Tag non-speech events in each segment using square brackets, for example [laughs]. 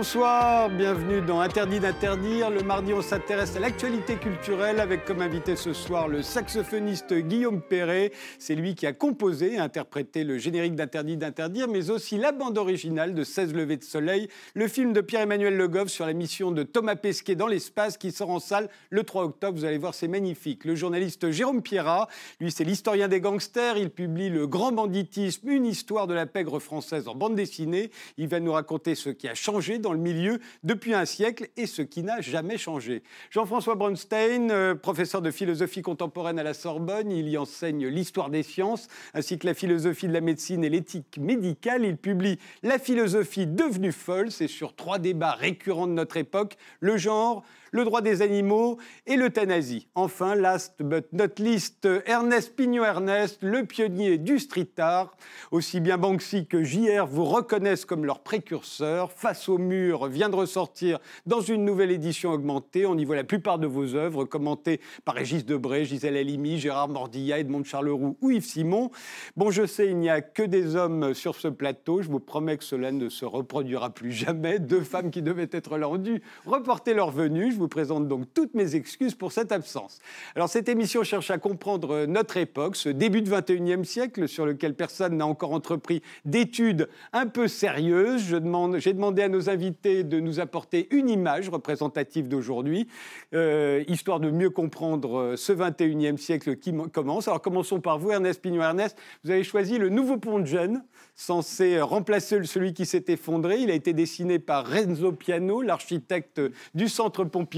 Bonsoir, bienvenue dans Interdit d'interdire. Le mardi, on s'intéresse à l'actualité culturelle avec comme invité ce soir le saxophoniste Guillaume Perret. C'est lui qui a composé et interprété le générique d'Interdit d'interdire, mais aussi la bande originale de 16 levées de soleil, le film de Pierre-Emmanuel Le Goff sur la mission de Thomas Pesquet dans l'espace qui sort en salle le 3 octobre. Vous allez voir, c'est magnifique. Le journaliste Jérôme Pierrat, lui, c'est l'historien des gangsters. Il publie Le Grand Banditisme, une histoire de la pègre française en bande dessinée. Il va nous raconter ce qui a changé dans le milieu depuis un siècle et ce qui n'a jamais changé. Jean-François Bronstein, euh, professeur de philosophie contemporaine à la Sorbonne, il y enseigne l'histoire des sciences ainsi que la philosophie de la médecine et l'éthique médicale. Il publie La philosophie devenue folle, c'est sur trois débats récurrents de notre époque, le genre, le droit des animaux et l'euthanasie. Enfin, last but not least, Ernest Pignot-Ernest, le pionnier du street art. Aussi bien Banksy que JR vous reconnaissent comme leur précurseur. Face au mur vient de ressortir dans une nouvelle édition augmentée. On y voit la plupart de vos œuvres commentées par Régis Debray, Gisèle Halimi, Gérard Mordilla, Edmond Charleroux ou Yves Simon. Bon, je sais, il n'y a que des hommes sur ce plateau. Je vous promets que cela ne se reproduira plus jamais. Deux femmes qui devaient être là reporter leur venue vous présente donc toutes mes excuses pour cette absence. Alors cette émission cherche à comprendre notre époque, ce début du 21e siècle sur lequel personne n'a encore entrepris d'études un peu sérieuses. J'ai demandé à nos invités de nous apporter une image représentative d'aujourd'hui, euh, histoire de mieux comprendre ce 21e siècle qui commence. Alors commençons par vous, Ernest Pignot-Ernest. Vous avez choisi le nouveau pont de Gênes, censé remplacer celui qui s'est effondré. Il a été dessiné par Renzo Piano, l'architecte du Centre Pompidou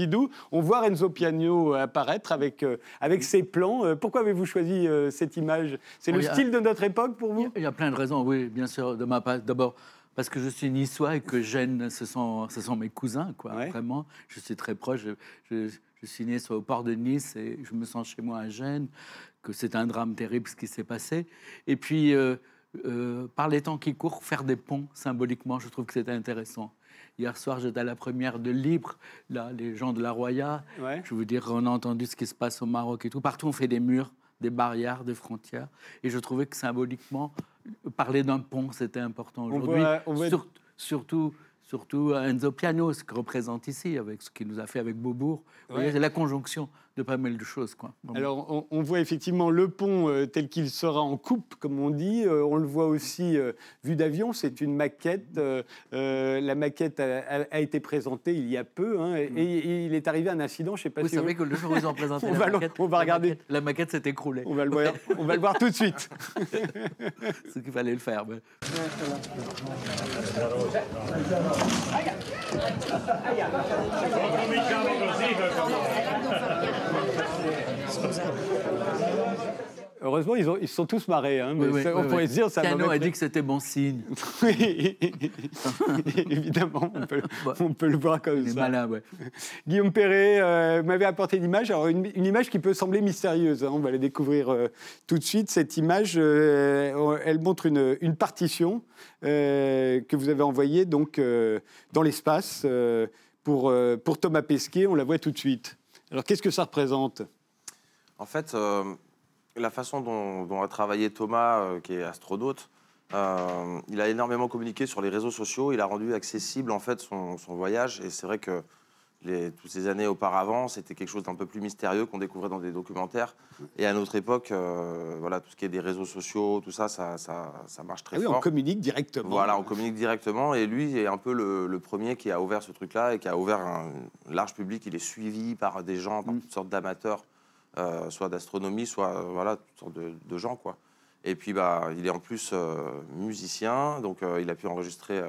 on voit Renzo Piano apparaître avec, euh, avec ses plans. Euh, pourquoi avez-vous choisi euh, cette image? C'est le style de notre époque pour vous? Il y a plein de raisons, oui, bien sûr, de ma part. D'abord, parce que je suis niçois et que Gênes, ce sont, ce sont mes cousins, quoi, vraiment. Je suis très proche. Je, suis né au port de Nice et je me sens chez moi à Gênes, que c'est un drame terrible ce qui s'est passé. Et puis, par les temps qui courent, faire des ponts symboliquement, je trouve que c'est intéressant. Hier soir, j'étais à la première de Libre, là, les gens de la Roya. Je veux dire, on a entendu ce qui se passe au Maroc et tout. Partout, on fait des murs, des barrières, des frontières. Et je trouvais que symboliquement, parler d'un pont, c'était important aujourd'hui. surtout surtout Enzo Piano, ce qu'il représente ici, avec ce qu'il nous a fait avec Beaubourg. C'est la conjonction de pas mal de choses. Quoi. Alors, on, voit effectivement le pont euh, tel qu'il sera en coupe, comme on dit. Euh, on le voit aussi euh, vu d'avion. C'est une maquette. la maquette a, été présentée il y a peu. Hein, et, mm. il est arrivé un incident. Je sais pas Vous si savez que le jour où ils ont présenté [laughs] la maquette, on va regarder. La maquette, s'est écroulée. On va le voir. [laughs] on va le voir tout de suite. [laughs] C'est qu'il fallait le faire. Mais... Heureusement, ils, ont, ils sont tous marrés. Hein, mais on pourrait se dire ça. Cano a dit que c'était bon signe. [laughs] oui, évidemment, on peut, on peut, le voir comme ça. Malin, ouais. Guillaume Perret euh, m'avait apporté une image, alors une, image qui peut sembler mystérieuse. Hein, on va la découvrir euh, tout de suite. Cette image, euh, elle montre une, une partition que vous avez envoyée donc dans l'espace pour, pour Thomas Pesquet. On la voit tout de suite. Alors, qu'est-ce que ça représente? En fait la façon dont, a travaillé Thomas, euh, qui est astronaute, euh, il a énormément communiqué sur les réseaux sociaux. Il a rendu accessible en fait son, voyage. Et c'est vrai que les, toutes ces années auparavant, c'était quelque chose d'un peu plus mystérieux qu'on découvrait dans des documentaires. Et à notre époque, euh, voilà, tout ce qui est des réseaux sociaux, tout ça, ça, ça, marche très ah oui, fort. On communique directement. Voilà, on communique directement. Et lui est un peu le, premier qui a ouvert ce truc-là et qui a ouvert un large public. Il est suivi par des gens, par mm. toutes sortes d'amateurs euh, soit d'astronomie, soit euh, voilà, toutes sortes de, gens. Quoi. Et puis, bah, il est en plus euh, musicien, donc il a pu enregistrer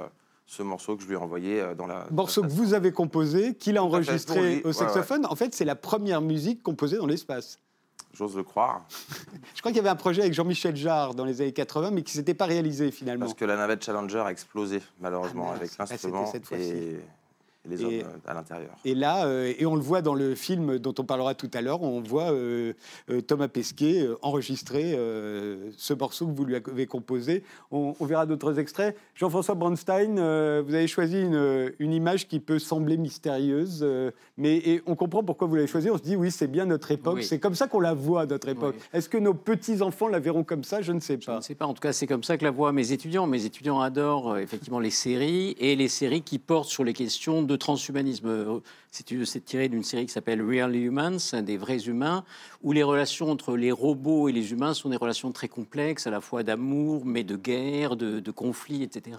ce morceau que je lui ai envoyé dans la. Morceau que vous avez composé, qu'il a enregistré au saxophone. En fait, c'est la première musique composée dans l'espace. J'ose le croire. [laughs] je crois qu'il y avait un projet avec Jean-Michel Jarre dans les années 80, mais qui ne s'était pas réalisé finalement. Parce que la navette Challenger a explosé, malheureusement, ah, avec l'instrument. Et les hommes euh, à l'intérieur. Et là, euh, et on le voit dans le film dont on parlera tout à l'heure, on voit euh, Thomas Pesquet enregistrer ce morceau que vous lui avez composé. On, verra d'autres extraits. Jean-François Bronstein, vous avez choisi une, une, image qui peut sembler mystérieuse, mais et on comprend pourquoi vous l'avez choisie. On se dit, oui, c'est bien notre époque. C'est comme ça qu'on la voit, notre époque. Est-ce que nos petits-enfants la verront comme ça? Je ne sais pas. Je ne sais pas. En tout cas, c'est comme ça que la voient mes étudiants. Mes étudiants adorent effectivement les séries et les séries qui portent sur les questions de transhumanisme. C'est tiré d'une série qui s'appelle Real Humans, des vrais humains, où les relations entre les robots et les humains sont des relations très complexes, à la fois d'amour, mais de guerre, de, de conflit, etc.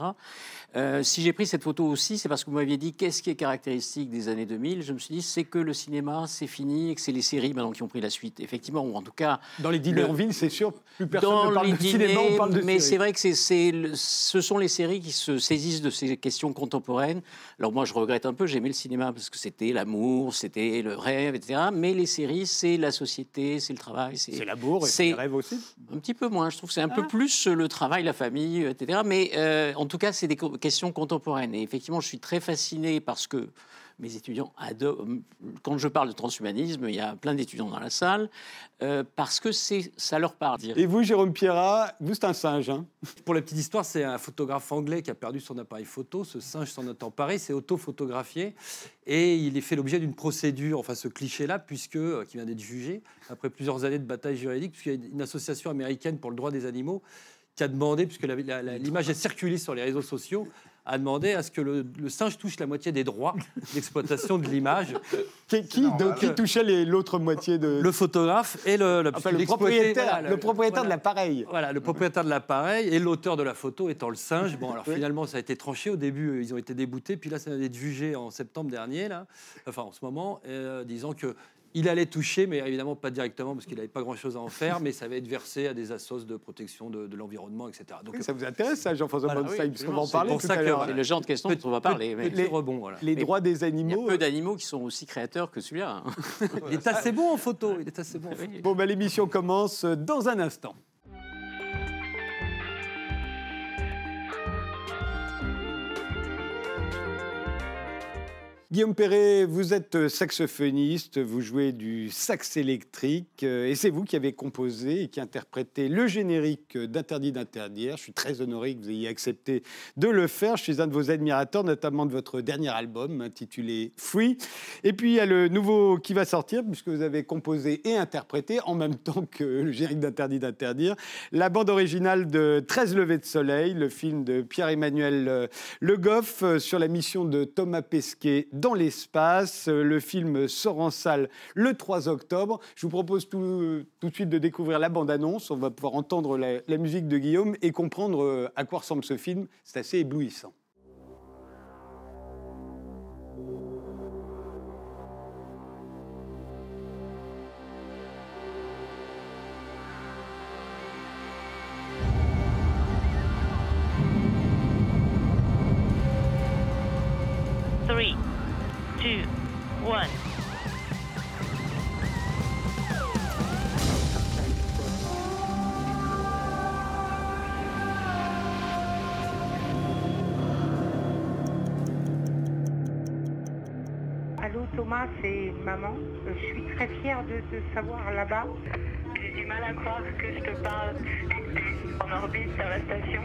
Euh, si j'ai pris cette photo aussi, c'est parce que vous m'aviez dit qu'est-ce qui est caractéristique des années 2000. Je me suis dit c'est que le cinéma c'est fini et que c'est les séries maintenant qui ont pris la suite. Effectivement, ou en tout cas dans les dîners en ville, c'est sûr, plus personne ne parle de cinéma, on parle de Mais c'est vrai que c'est, ce sont les séries qui se saisissent de ces questions contemporaines. Alors moi, je regrette un peu. J'aimais le cinéma parce que c'était l'amour, c'était le rêve, etc. Mais les séries, c'est la société, c'est le travail, c'est, l'amour, c'est le rêve aussi. Un petit peu moins. Je trouve que c'est un peu ah. plus le travail, la famille, etc. Mais euh, en tout cas, c'est des questions contemporaines. Et effectivement, je suis très fasciné parce que mes étudiants adorent. Quand je parle de transhumanisme, il y a plein d'étudiants dans la salle, euh, parce que ça leur parle. Et vous, Jérôme Pierrat, vous, c'est un singe. Hein Pour la petite histoire, c'est un photographe anglais qui a perdu son appareil photo. Ce singe s'en est emparé, s'est auto-photographié. Et il est fait l'objet d'une procédure, enfin ce cliché-là, puisque, euh, qui vient d'être jugé, après plusieurs années de bataille juridique, puisqu'il y a une association américaine pour le droit des animaux qui a demandé, puisque l'image est circulée sur les réseaux sociaux, a demandé à ce que le, singe touche la moitié des droits [laughs] d'exploitation de l'image. Qui, qui, touchait l'autre moitié de... Le photographe et le, le propriétaire, le, propriétaire de l'appareil. Voilà, le propriétaire de l'appareil et l'auteur de la photo étant le singe. Bon, alors finalement, ça a été tranché. Au début, ils ont été déboutés. Puis là, ça vient d'être jugé en septembre dernier, là, enfin en ce moment, euh, disant que il allait toucher, mais évidemment pas directement parce qu'il n'avait pas grand-chose à en faire, mais ça va être versé à des assos de protection de, l'environnement, etc. Donc ça vous intéresse ça, Jean-François voilà, oui, puisqu'on va en parler tout à l'heure. C'est le genre de question dont on va parler. Mais... Les, les droits des animaux. Il y a peu d'animaux qui sont aussi créateurs que celui-là. Hein. il est assez bon en photo. Il est assez bon. Bon, ben, l'émission commence dans un instant. Guillaume Perret, vous êtes saxophoniste, vous jouez du sax électrique euh, et c'est vous qui avez composé et qui interprété le générique d'Interdit d'interdire. Je suis très honoré que vous ayez accepté de le faire. Je suis un de vos admirateurs, notamment de votre dernier album intitulé Free. Et puis il y a le nouveau qui va sortir puisque vous avez composé et interprété en même temps que le générique d'Interdit d'interdire la bande originale de 13 levées de soleil, le film de Pierre-Emmanuel euh, Le Goff euh, sur la mission de Thomas Pesquet l'espace. Le film sort en salle le 3 octobre. Je vous propose tout, de suite de découvrir la bande-annonce. On va pouvoir entendre la, la musique de Guillaume et comprendre euh, à quoi ressemble ce film. C'est assez éblouissant. Allô Thomas, c'est maman. Je suis très fière de te savoir là-bas. J'ai du mal à croire que je te parle en orbite sur la station.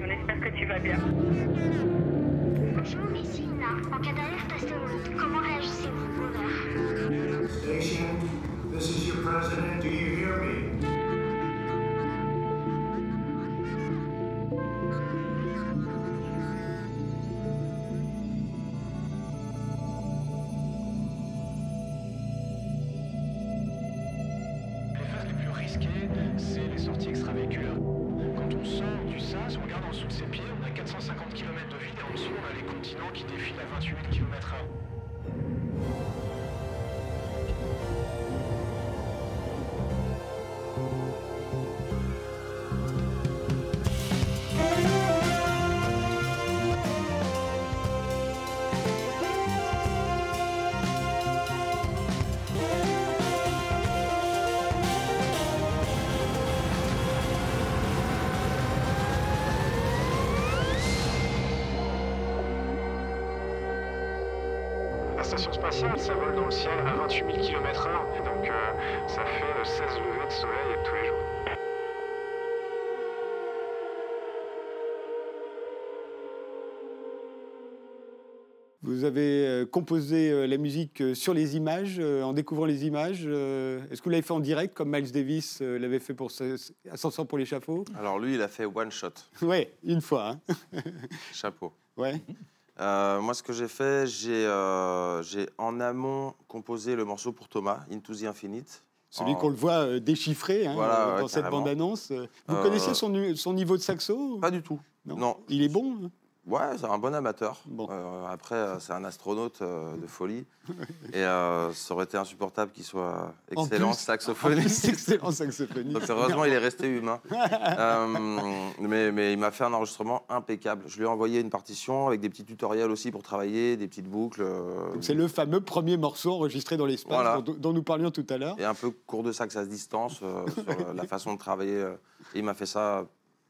On espère que tu vas bien. Station, this is your president. Do you hear me? 28 km/h. Spatiale, ça vole dans le ciel à 28 000 km/h. Donc euh, ça fait euh, 16 levées de soleil tous les jours. Vous avez euh, composé euh, la musique euh, sur les images, euh, en découvrant les images. euh, Est-ce que vous l'avez fait en direct, comme Miles Davis euh, l'avait fait pour ce- ce- Ascenseur pour l'échafaud Alors lui, il a fait one shot, Ouais, une fois. hein. [laughs] chapeau. Ouais. Euh, moi, ce que j'ai fait, j'ai euh, j'ai en amont composé le morceau pour Thomas, Into the Infinite. Celui En- qu'on le voit euh, déchiffré hein, Voilà, ouais, dans cette bande-annonce. Vous connaissez son, son niveau de saxo Pas du tout. non. non. Il est bon hein? Ouais, c'est un bon amateur. Bon. Euh, après, euh, c'est un astronaute euh, de [laughs] folie. Et ça aurait été insupportable qu'il soit En excellent plus- saxophoniste. Excellent saxophoniste. Donc heureusement, il est resté humain. [laughs] Mais, mais il m'a fait un enregistrement impeccable. Je lui ai envoyé une partition avec des petits tutoriels aussi pour travailler, des petites boucles. C'est le fameux premier morceau enregistré dans l'espace Voilà. dont, dont nous parlions tout à l'heure. et un peu cours de sax à distance sur la [laughs] façon de travailler. et il m'a fait ça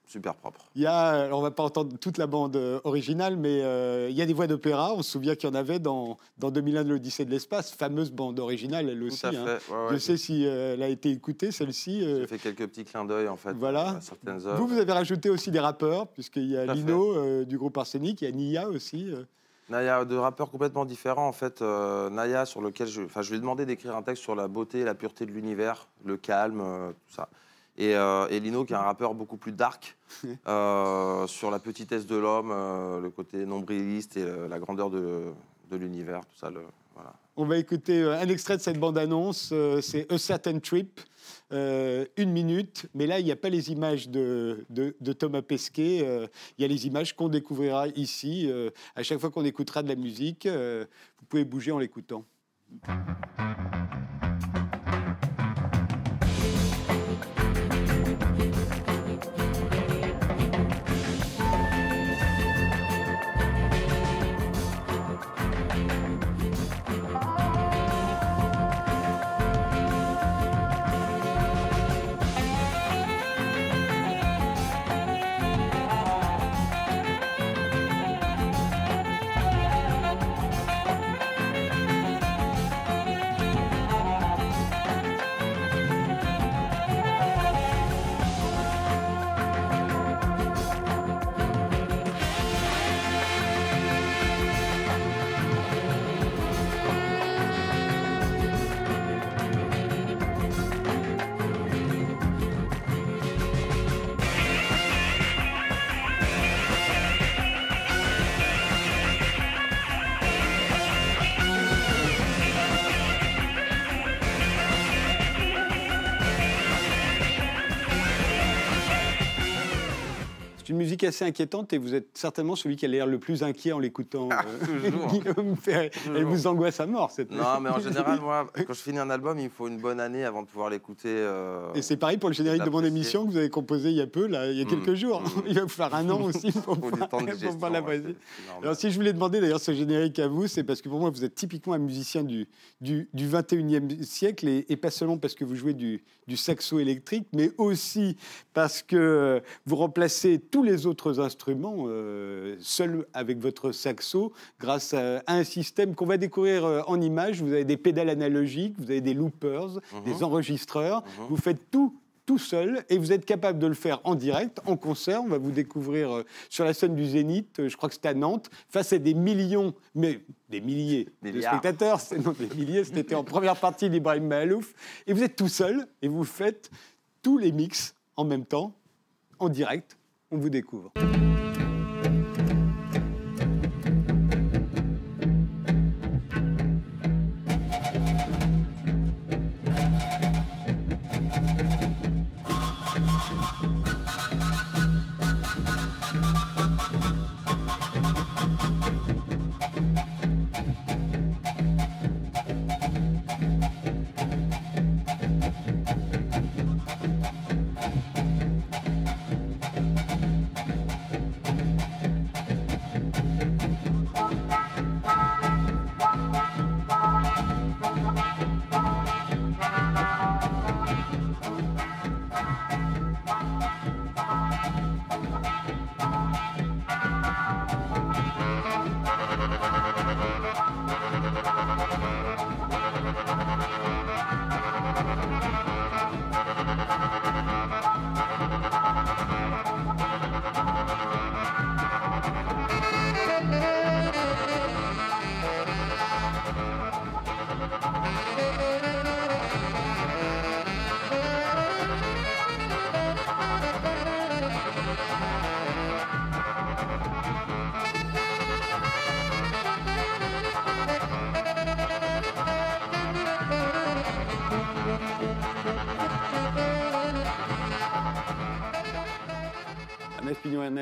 super propre. Il y a, alors on va pas entendre toute la bande euh, originale, mais euh, il y a des voix d'opéra. On se souvient qu'il y en avait dans, dans 2001 de l'Odyssée de l'espace, fameuse bande originale, elle aussi. Tout à fait. hein. ouais, ouais, Je sais si euh, elle a été écoutée, celle-ci. euh, J'ai fait quelques petits clins d'œil en fait Voilà. à certaines œuvres. vous, vous avez rajouté aussi des rappeurs, puisqu'il y a. Lino du groupe Arsenic, il y a Nia aussi. Naya, de rappeurs complètement différents en fait. Euh, Naya, sur lequel je, je lui ai demandé d'écrire un texte sur la beauté et la pureté de l'univers, le calme, euh, tout ça. Et, euh, et Lino, qui est un rappeur beaucoup plus dark, [laughs] euh, sur la petitesse de l'homme, euh, le côté nombriliste et euh, la grandeur de, de l'univers, tout ça. Le, voilà. On va écouter un extrait de cette bande-annonce, euh, c'est A Certain Trip, euh, une minute, mais là, il n'y a pas les images de, de- de Thomas Pesquet, euh, il y a les images qu'on découvrira ici. euh, à chaque fois qu'on écoutera de la musique, euh, vous pouvez bouger en l'écoutant. Musique assez inquiétante et vous êtes certainement celui qui a l'air le plus inquiet en l'écoutant. euh. [laughs] Guillaume Perret. Elle vous angoisse à mort, cette Non, mais en général, moi, [laughs] quand je finis un album, il faut une bonne année avant de pouvoir l'écouter. euh, Et c'est pareil pour le générique de mon émission que vous avez composé il y a peu, là, il y a Mm, quelques jours. mm. [laughs] Il va vous faire un an aussi pour pour ouais, c'est normal. Alors, si je voulais demander d'ailleurs ce générique à vous, c'est parce que pour moi, vous êtes typiquement un musicien du, du, du 21e siècle et, et pas seulement parce que vous jouez du, du saxo électrique, mais aussi parce que vous remplacez tous les autres instruments euh, seuls avec votre saxo grâce à, à un système qu'on va découvrir euh, en images. Vous avez des pédales analogiques, vous avez des loopers, Mhm. des enregistreurs. Mhm. Vous faites tout tout seul et vous êtes capable de le faire en direct, en concert. On va vous découvrir euh, sur la scène du Zénith, euh, je crois que c'est à Nantes, face à des millions, mais des milliers de spectateurs. Non, des milliers, c'était en première partie d'Ibrahim Mahalouf. Et vous êtes tout seul et vous faites tous les mix en même temps, en direct. On vous découvre.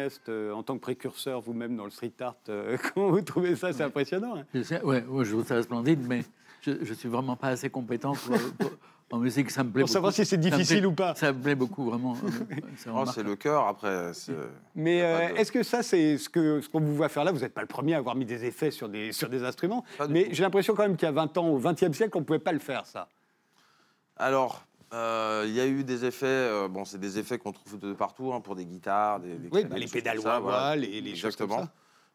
Ernest euh, en tant que précurseur vous-même dans le street art, euh, [laughs] comment vous trouvez ça? C'est impressionnant. hein Je sais- ouais, ouais, je trouve ça splendide, mais je ne suis vraiment pas assez compétent pour, pour- en musique. Ça me plaît Pour savoir si c'est difficile plaît- ou pas. Ça me plaît beaucoup, vraiment. [laughs] C'est Oh, c'est le cœur, après. c'est- Mais euh, de- est-ce que ça, c'est ce qu'on ce qu'on vous voit faire là? Vous n'êtes pas le premier à avoir mis des effets sur des, sur des instruments. Mais j'ai l'impression quand même qu'il y a 20 ans, au XXe siècle, on ne pouvait pas le faire, ça. Alors, euh, il y a eu des effets, euh, bon, c'est des effets qu'on trouve de partout, hein, pour des guitares, des, des Oui, bah, les pédales ça, voilà. les- les choses comme Exactement.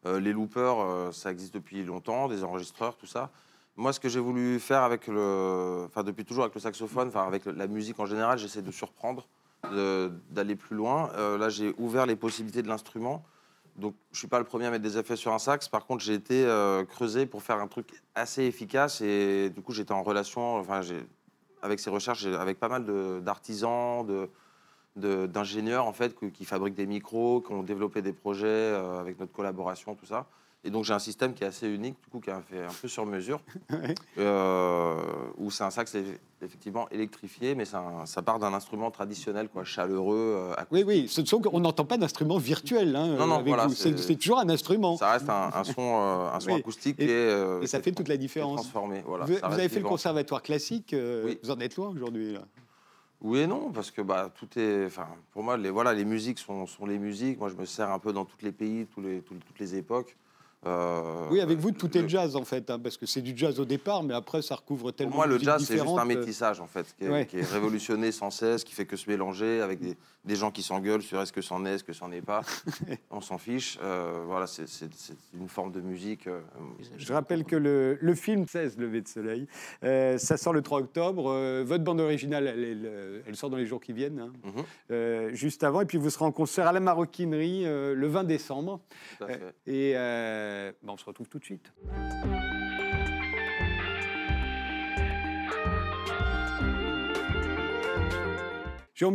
Euh, les loopers, ça existe depuis longtemps, des enregistreurs, tout ça. Moi, ce que j'ai voulu faire avec le, enfin depuis toujours avec le saxophone, enfin avec la musique en général, j'essaie de surprendre, d'aller plus loin. Là, j'ai ouvert les possibilités de l'instrument. Donc, je suis pas le premier à mettre des effets sur un sax. Par contre, j'ai été creusé pour faire un truc assez efficace et du coup, j'étais en relation, enfin, j'ai avec ces recherches, avec pas mal d'artisans, d'ingénieurs en fait, que- qui fabriquent des micros, qui ont développé des projets euh, avec notre collaboration, tout ça. Et donc j'ai un système qui est assez unique, du coup, qui est fait un peu sur mesure, [laughs] Ouais. euh, où c'est un sax effectivement électrifié, mais un- ça part d'un instrument traditionnel, quoi, chaleureux. euh, Oui, oui, ce sont, on n'entend pas d'instrument virtuel hein, Non, non, voilà. C'est toujours un instrument. Ça reste un, un son, euh, un son Oui. acoustique Et- qui est, et ça fait toute la différence. transformé. Voilà, vous avez fait le conservatoire classique, Oui. vous en êtes loin aujourd'hui. Oui et non, parce que bah, tout est. Enfin, pour moi, les, voilà, les musiques sont, sont les musiques. Moi, je me sers un peu dans tous les pays, tous les, tous- toutes les époques. Euh, Oui, avec vous, tout est le- le jazz en fait, hein, parce que c'est du jazz au départ, mais après ça recouvre tellement Pour moi, de le jazz, c'est juste un euh, métissage, en fait, qui est, Ouais. qui est révolutionné sans cesse, qui fait que se mélanger avec des, des gens qui s'engueulent sur est-ce que c'en est, est-ce que c'en est pas. [laughs] On s'en fiche. Euh, voilà, c'est une forme de musique. euh, Je rappelle que le, le film 16, Levé de Soleil, euh, ça sort le 3 octobre. Euh, votre bande originale, elle, elle- elle sort dans les jours qui viennent, hein, mhm, euh, juste avant. Et puis vous serez en concert à la Maroquinerie euh, le 20 décembre. tout à Euh, fait. Et euh, ben, on se retrouve tout de suite.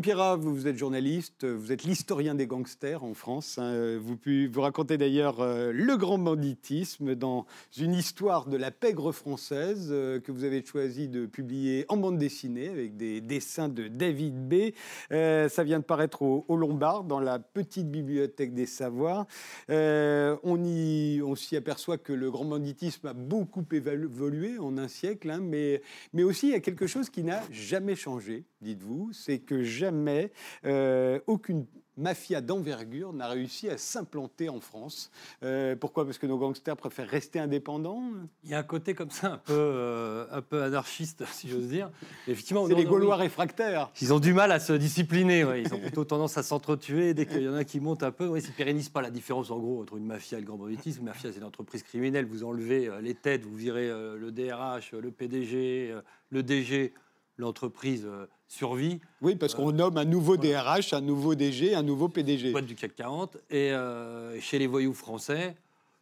Pierrat, vous, êtes journaliste, vous êtes l'historien des gangsters en France. hein. Vous, vous racontez d'ailleurs euh, le grand banditisme dans une histoire de la pègre française euh, que vous avez choisi de publier en bande dessinée avec des dessins de David B. Euh, ça vient de paraître au, au Lombard dans la petite bibliothèque des savoirs. On y- on s'y aperçoit que le grand banditisme a beaucoup évolué en un siècle, hein, mais, mais aussi il y a quelque chose qui n'a jamais changé, dites-vous, c'est que jamais euh, aucune mafia d'envergure n'a réussi à s'implanter en France. Euh, pourquoi? Parce que nos gangsters préfèrent rester indépendants? Il y a un côté comme ça un peu, euh, un peu anarchiste, [laughs] si j'ose dire. Effectivement, C'est les Gaulois oui. réfractaires. Ils ont du mal à se discipliner. ouais. Ils ont plutôt tendance à s'entretuer dès qu'il y en a qui montent un peu. Ouais, ils ne pérennisent pas la différence, en gros, entre une mafia et le grand banditisme. Une mafia, c'est une entreprise criminelle. Vous enlevez euh, les têtes, vous virez le DRH, le PDG, le DG. L'entreprise euh, survit. Oui, parce qu'on nomme un nouveau DRH, un nouveau DG, un nouveau PDG. boîte du CAC 40. Et euh, chez les voyous français,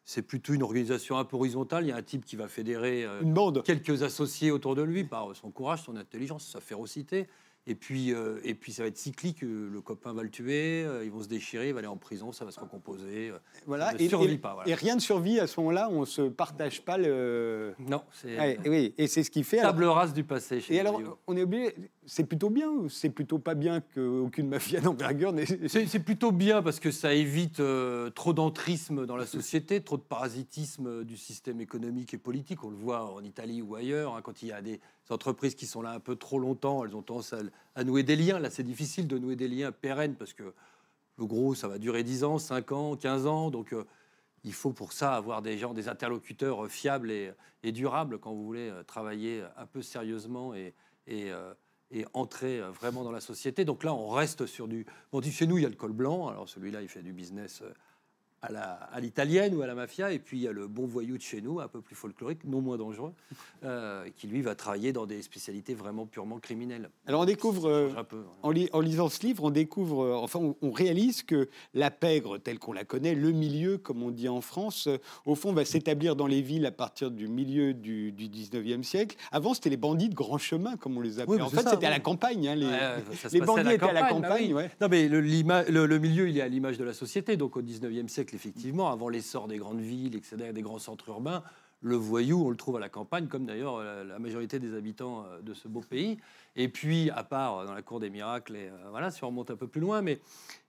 c'est plutôt une organisation un peu horizontale. Il y a un type qui va fédérer euh, Une bande. quelques associés autour de lui par son courage, son intelligence, sa férocité. Et puis, euh, et puis ça va être cyclique. euh, Le copain va le tuer, euh, ils vont se déchirer, il va aller en prison, ça va se recomposer. euh. Voilà. Ça ne Et, survit et- pas, voilà. et rien ne survit à ce moment-là, on ne se partage pas le. Non, c'est Ouais, oui, et c'est ce qui fait. alors- table rase du passé. Chez Et alors, on est obligé. C'est plutôt bien ou c'est plutôt pas bien qu'aucune mafia [laughs] d'envergure n'ait. C'est c'est plutôt bien parce que ça évite trop d'entrisme dans la société, trop de parasitisme du système économique et politique. On le voit en Italie ou ailleurs. hein, quand il y a des entreprises qui sont là un peu trop longtemps, elles ont tendance à, nouer des liens. Là, c'est difficile de nouer des liens pérennes parce que le gros, ça va durer 10 ans, 5 ans, 15 ans. Donc, euh, il faut pour ça avoir des gens, des interlocuteurs euh, fiables et, durables quand vous voulez euh, travailler un peu sérieusement et, entrer vraiment dans la société. Donc là, on reste sur du. Bon, chez nous, il y a le col blanc. Alors celui-là, il fait du business à l'italienne ou à la mafia. Et puis il y a le bon voyou de chez nous, un peu plus folklorique, non moins dangereux, euh, qui lui va travailler dans des spécialités vraiment purement criminelles. Alors on découvre. Euh, peu, ouais. En, li- en lisant ce livre, on découvre, euh, enfin, on, on réalise que la pègre, telle qu'on la connaît, le milieu, comme on dit en France, au fond, va s'établir dans les villes à partir du milieu du, du 19e siècle. Avant, c'était les bandits de grand chemin, comme on les appelait. Oui, mais en fait, c'était à oui. la campagne. hein, les, bandits étaient à la bah campagne. oui. ouais. Non, mais le- le milieu, il est à l'image de la société. Donc au 19e siècle, effectivement, avant l'essor des grandes villes, etc., des grands centres urbains, le voyou, on le trouve à la campagne, comme d'ailleurs euh, la majorité des habitants euh, de ce beau pays. Et puis, à part euh, dans la cour des miracles, et, voilà, si on remonte un peu plus loin, mais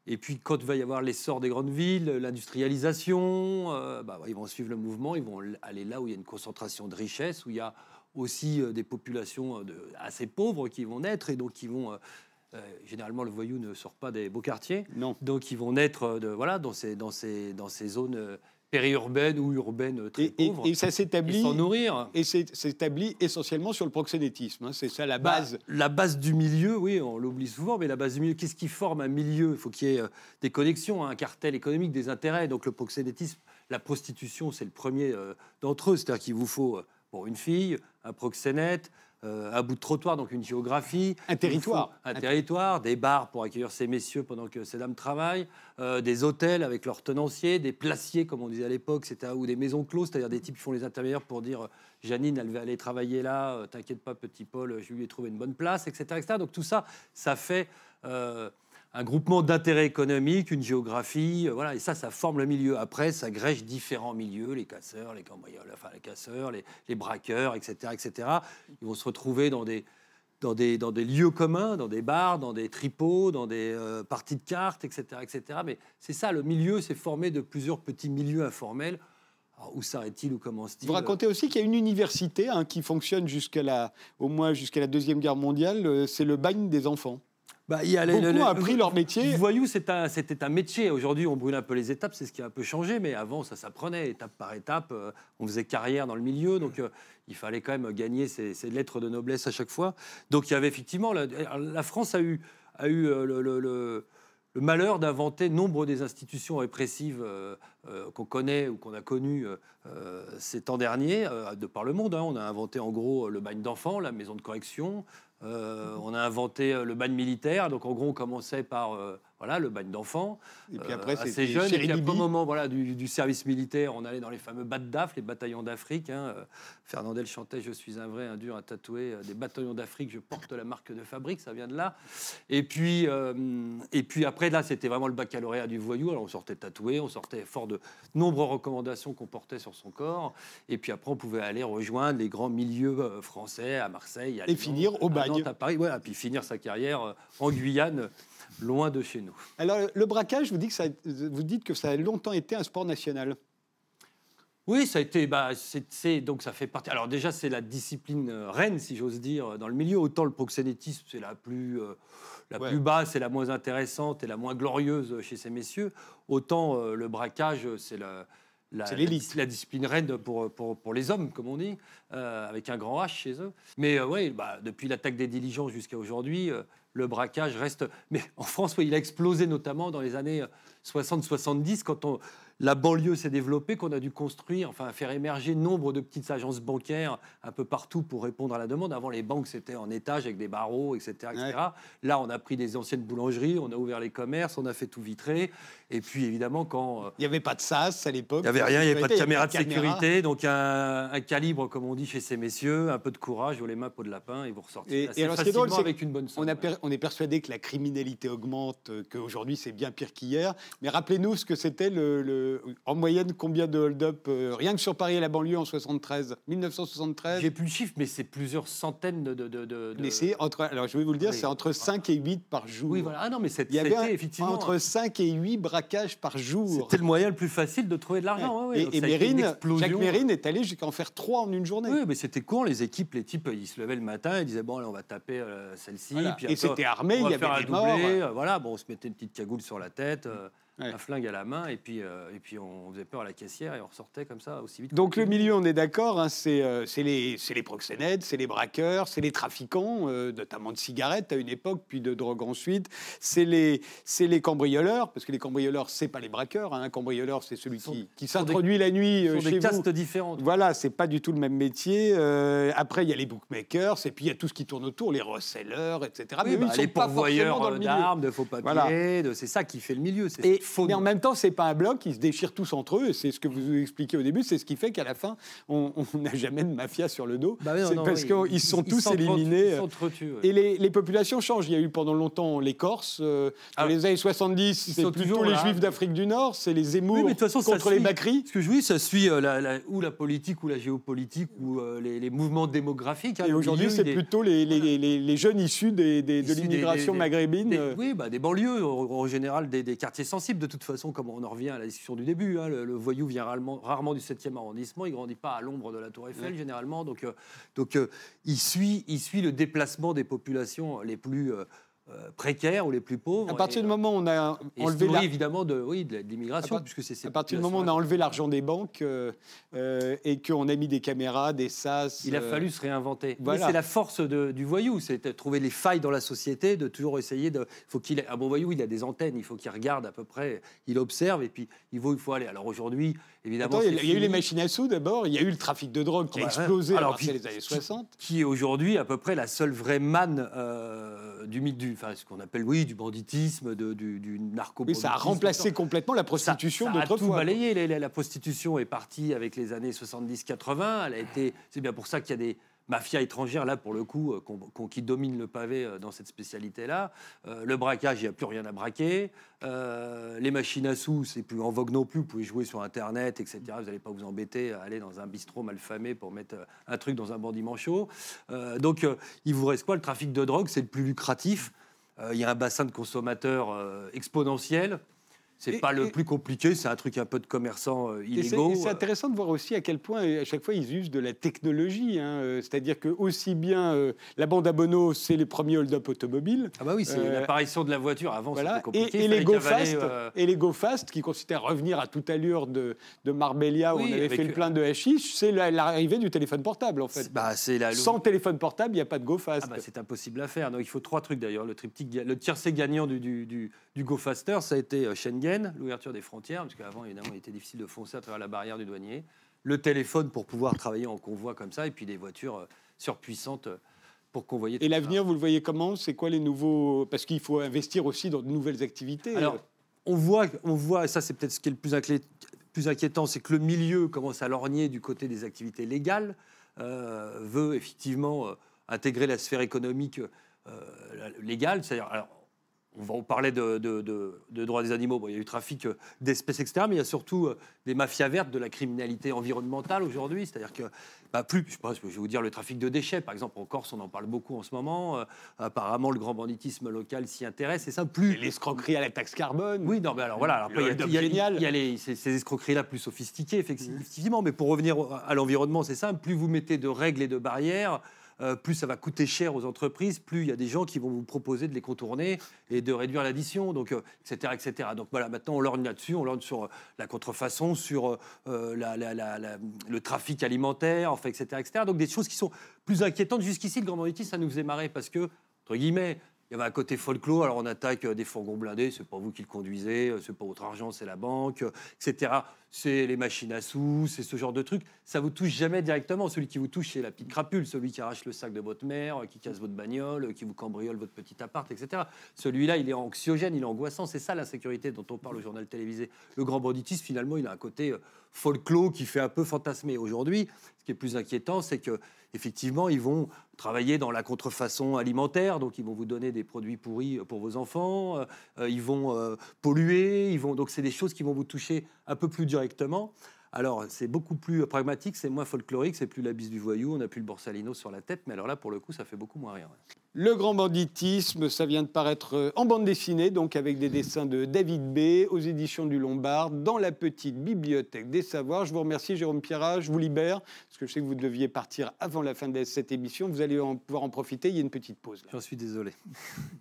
et puis quand il va y avoir l'essor des grandes villes, l'industrialisation, bah, ils vont suivre le mouvement, ils vont aller là où il y a une concentration de richesses, où il y a aussi des populations assez pauvres qui vont naître et donc qui vont. Euh, généralement, le voyou ne sort pas des beaux quartiers. Non. Donc, ils vont naître euh, de, voilà, dans, ces, dans, ces, dans ces zones euh, périurbaines ou urbaines très Et, et- pauvres. et ça s'établit s'en nourrir. et s'établit essentiellement sur le proxénétisme. hein. C'est ça la Bah, base. la base du milieu, oui, on l'oublie souvent, mais la base du milieu, qu'est-ce qui forme un milieu? Il faut qu'il y ait euh, des connexions, hein, un cartel économique, des intérêts. Donc le proxénétisme, la prostitution, c'est le premier euh, d'entre eux. C'est-à-dire qu'il vous faut bon, une fille, un proxénète, euh, un bout de trottoir, donc une géographie. Un territoire. faut Un territoire, des bars pour accueillir ces messieurs pendant que ces dames travaillent, euh, des hôtels avec leurs tenanciers, des placiers, comme on disait à l'époque, c'était ou des maisons closes, c'est-à-dire des types qui font les intermédiaires pour dire euh, Janine, elle va aller travailler là, euh, t'inquiète pas, petit Paul, je lui ai trouvé une bonne place, etc. etc. Donc tout ça, ça fait euh, un groupement d'intérêts économiques, une géographie, euh, voilà, et ça, ça forme le milieu. Après, ça grèche différents milieux, les casseurs, les cambrioleurs, enfin les casseurs, les, les braqueurs, etc., etc. Ils vont se retrouver dans des, dans des, dans des lieux communs, dans des bars, dans des tripots, dans des euh, parties de cartes, etc., etc. Mais c'est ça, le milieu, c'est formé de plusieurs petits milieux informels. Alors, où s'arrête-t-il, où commence-t-il Vous racontez aussi qu'il y a une université hein, qui fonctionne jusqu'à la, au moins jusqu'à la deuxième guerre mondiale. euh, C'est le bagne des enfants. Bah, y a Beaucoup le- le- ont appris leur métier. Voyou, un- c'était un, métier. Aujourd'hui, on brûle un peu les étapes, c'est ce qui a un peu changé, mais avant, ça s'apprenait étape par étape. euh, on faisait carrière dans le milieu, donc euh, il fallait quand même gagner ses, ses lettres de noblesse à chaque fois. Donc il y avait effectivement. La, la France a eu, a eu euh, le, malheur d'inventer nombre des institutions répressives euh, euh, qu'on connaît ou qu'on a connues euh, euh, ces temps derniers, euh, de par le monde. hein. On a inventé en gros le bagne d'enfants, la maison de correction. Euh, on a inventé euh, le bagne militaire. Donc en gros, on commençait par euh, voilà, le bagne d'enfants. Et puis euh, après, assez c'était jeune. Et puis après, au moment voilà, du, du service militaire, on allait dans les fameux BAT d'AF, les bataillons d'Afrique. hein. Euh, Fernandel chantait Je suis un vrai, un dur, un tatoué. euh, Des bataillons d'Afrique, je porte la marque de fabrique, ça vient de là. Et puis, euh, et puis après, là, c'était vraiment le baccalauréat du voyou. Alors on sortait tatoué, on sortait fort de nombreuses recommandations qu'on portait sur son corps. Et puis après, on pouvait aller rejoindre les grands milieux euh, français à Marseille. À Et Lyon, finir au à bagne. Nantes, à Paris. Ouais, et puis finir sa carrière euh, en Guyane, loin de chez nous. Alors, le braquage, vous dites, que ça, vous dites que ça a longtemps été un sport national. Oui, ça a été. Bah, c'est, donc ça fait partie. Alors déjà, c'est la discipline euh, reine, si j'ose dire, dans le milieu. Autant le proxénétisme, c'est la plus, euh, la Ouais. plus basse, c'est la moins intéressante et la moins glorieuse chez ces messieurs. Autant euh, le braquage, c'est la, la, la discipline reine pour, pour, pour les hommes, comme on dit, euh, avec un grand H chez eux. Mais oui, bah, depuis l'attaque des diligences jusqu'à aujourd'hui, euh, le braquage reste. Mais en France, oui, il a explosé notamment dans les années 60-70, quand on, la banlieue s'est développée, qu'on a dû construire, enfin faire émerger nombre de petites agences bancaires un peu partout pour répondre à la demande. Avant, les banques, c'était en étage avec des barreaux, etc. etc. Ouais. Là, on a pris des anciennes boulangeries, on a ouvert les commerces, on a fait tout vitrer. Et puis, évidemment, quand... euh, Il n'y avait pas de SAS à l'époque. il n'y avait rien, il n'y avait pas de caméra de sécurité, donc un, un calibre, comme on dit chez ces messieurs, un peu de courage, vous les mains, peau de lapin, et vous ressortez Et- assez et alors, facilement drôle, avec une bonne somme. On, a ouais. per- on est persuadé que la criminalité augmente, euh, qu'aujourd'hui c'est bien pire qu'hier. Mais rappelez-nous ce que c'était le, le- en moyenne combien de hold-up euh, rien que sur Paris et la banlieue en 73, 1973. J'ai plus le chiffre, mais c'est plusieurs centaines de... de, de- de- Mais c'est entre, alors je vais vous le dire, c'est entre 5 et 8 par jour. Oui, voilà. Ah non, mais c'est- Il y avait c'était effectivement... entre 5 et 8 braquages par jour. C'était le moyen le plus facile de trouver de l'argent. ouais, ouais. et et Mérine. Jacques Mérine est allé jusqu'à en faire 3 en une journée. Oui, mais c'était court, les équipes, les types, ils se levaient le matin, ils disaient bon, allez, on va taper euh, celle-ci. Voilà. puis Et c'était armé, il y avait un des morts. euh, voilà, bon, on se mettait une petite cagoule sur la tête, euh, Ouais. un flingue à la main, et puis, euh, et puis on faisait peur à la caissière et on ressortait comme ça aussi vite. Donc le milieu, on est d'accord, hein, c'est euh, les, les proxénètes, c'est les braqueurs, c'est les trafiquants, euh, notamment de cigarettes à une époque, puis de drogue ensuite. C'est les, les cambrioleurs, parce que les cambrioleurs, c'est pas les braqueurs. hein. Un cambrioleur, c'est celui sont- qui, qui s'introduit la nuit euh, sont chez des vous. castes différentes. Voilà, c'est pas du tout le même métier. Après, il y a les bookmakers, et puis il y a tout ce qui tourne autour, les resellers, etc. Oui, Mais eux, bah, ils sont les pourvoyeurs dans le milieu. d'armes, de faux papiers, Voilà. c'est ça qui fait le milieu, Et- faux. Mais en même temps, c'est pas un bloc, ils se déchirent tous entre eux, et c'est ce que vous expliquez au début, c'est ce qui fait qu'à la fin, on [laughs] n'a jamais de mafia sur le dos. Bah oui, c'est parce oui, qu'ils sont ils tous éliminés. ils ouais. Et les, les populations changent. Il y a eu pendant longtemps les Corses. euh, dans Ah, les années 70, ils c'est plutôt les. Juifs d'Afrique du Nord, c'est les Zemmour Oui, mais de toute façon, ça contre les Bakri. Ce que je dis, ça suit euh, la- la- ou la politique, ou la géopolitique, ou euh, les, les mouvements démographiques. hein. Et aujourd'hui, c'est plutôt les, jeunes issus des- des- de l'immigration maghrébine. euh, oui, bah, des banlieues, en, général des quartiers sensibles, de toute façon, comme on en revient à la discussion du début. hein. le, le voyou vient rarement, rarement du 7e arrondissement, il grandit pas à l'ombre de la Tour Eiffel, généralement. Donc, euh, donc euh, il, suit, il suit le déplacement des populations les plus euh, précaires ou les plus pauvres. À partir et, du moment où on a et enlevé se nourrit la- évidemment de, oui, de l'immigration, puisque c'est ces à partir du moment où on a enlevé l'argent des banques euh, euh, et qu'on a mis des caméras, des sas. Il a euh, fallu se réinventer. Voilà. C'est la force de- du voyou, c'est de trouver les failles dans la société, de toujours essayer de. Faut qu'il ait- un bon voyou, il a des antennes, il faut qu'il regarde à peu près, il observe et puis il faut, il faut aller. Alors aujourd'hui, évidemment, Attends, il y a- eu les machines à sous d'abord, il y a eu le trafic de drogue qui a Ah explosé alors, puis- des années 60. qui est aujourd'hui à peu près la seule vraie manne euh, du mythe du, enfin ce qu'on appelle oui du banditisme, de, du, du narco. Oui, ça a remplacé complètement la prostitution ça, ça a tout balayé. La, la- la prostitution est partie avec les années 70-80. Elle a été. C'est bien pour ça qu'il y a des mafias étrangères là pour le coup euh, qui dominent le pavé euh, dans cette spécialité-là. Euh, le braquage, il n'y a plus rien à braquer. Euh, les machines à sous, c'est plus en vogue non plus. Vous pouvez jouer sur Internet, etc. Vous n'allez pas vous embêter à aller dans un bistrot malfamé pour mettre un truc dans un bandit manchot. Euh, donc, il vous reste quoi? Le trafic de drogue, c'est le plus lucratif. Euh, Il y a un bassin de consommateurs euh, exponentiel. C'est pas le et- plus compliqué, c'est un truc un peu de commerçants euh, illégaux. c'est intéressant de voir aussi à quel point, euh, à chaque fois, ils usent de la technologie. hein, euh, C'est-à-dire que aussi bien euh, la bande à Bono, c'est les premiers hold-up automobiles. Ah bah oui, c'est Euh, l'apparition de la voiture. Avant, Voilà. c'était compliqué. Et, les go fast, euh, et les go fast, qui consistaient à revenir à toute allure de, de Marbella où Oui, on avait fait le plein de hashish, c'est la- l'arrivée du téléphone portable en fait. bah, la, Sans téléphone portable, il n'y a pas de go fast. Ah bah, c'est impossible à faire. Donc, il faut trois trucs d'ailleurs. Le triptyque, le tiercé gagnant du, du, du, du Go Faster, ça a été euh, Schengen, l'ouverture des frontières, parce qu'avant, évidemment, il était difficile de foncer à travers la barrière du douanier. Le téléphone pour pouvoir travailler en convoi comme ça, et puis des voitures euh, surpuissantes euh, pour convoyer. Et l'avenir, vous le voyez comment? C'est quoi les nouveaux Parce qu'il faut investir aussi dans de nouvelles activités. Alors, on voit, on voit, et ça c'est peut-être ce qui est le plus, inquiétant, c'est que le milieu commence à lorgner du côté des activités légales, euh, veut effectivement euh, intégrer la sphère économique euh, légale. C'est-à-dire, alors, on va on parlait de, de, de- de droits des animaux. Bon, il y a eu trafic euh, d'espèces, etc. Mais il y a surtout euh, des mafias vertes, de la criminalité environnementale aujourd'hui. C'est-à-dire que, bah, plus, je, pense, je vais vous dire, le trafic de déchets, par exemple, en Corse, on en parle beaucoup en ce moment. Euh, apparemment, le grand banditisme local s'y intéresse. Et ça, plus. L'escroquerie à la taxe carbone. Oui, non, mais alors voilà. il y a- y a, y a les- ces, ces escroqueries-là plus sophistiquées, effectivement. Mais pour revenir à l'environnement, c'est simple. Plus vous mettez de règles et de barrières, euh, plus ça va coûter cher aux entreprises, plus il y a des gens qui vont vous proposer de les contourner et de réduire l'addition, donc, euh, etc., etc. Donc voilà, maintenant on lorgne là-dessus, on lorgne sur euh, la contrefaçon, sur le trafic alimentaire, enfin, etc., etc. Donc des choses qui sont plus inquiétantes. Jusqu'ici, le grand banditisme, ça nous faisait marrer parce que, entre guillemets, il y avait un côté folklore, alors on attaque euh, des fourgons blindés, c'est pas vous qui le conduisez, euh, c'est pas votre argent, c'est la banque, euh, etc. C'est les machines à sous, c'est ce genre de truc. Ça vous touche jamais directement. Celui qui vous touche, c'est la petite crapule, celui qui arrache le sac de votre mère, qui casse votre bagnole, qui vous cambriole votre petit appart, etc. Celui-là, il est anxiogène, il est angoissant. C'est ça l'insécurité dont on parle au journal télévisé. Le grand banditisme, finalement, il a un côté folklore qui fait un peu fantasmer. Aujourd'hui, ce qui est plus inquiétant, c'est que effectivement, ils vont travailler dans la contrefaçon alimentaire, donc ils vont vous donner des produits pourris pour vos enfants, euh, euh, ils vont euh, polluer, ils vont donc c'est des choses qui vont vous toucher un peu plus directement. Alors c'est beaucoup plus pragmatique, c'est moins folklorique, c'est plus la bise du voyou, on n'a plus le borsalino sur la tête, mais alors là pour le coup ça fait beaucoup moins ouais. Le grand banditisme, ça vient de paraître euh, en bande dessinée, donc avec des dessins de David B. aux éditions du Lombard, dans la petite bibliothèque des savoirs. Je vous remercie, Jérôme Pierrat. Je vous libère, parce que je sais que vous deviez partir avant la fin de cette émission. Vous allez en pouvoir en profiter. Il y a une petite pause. J'en suis désolé.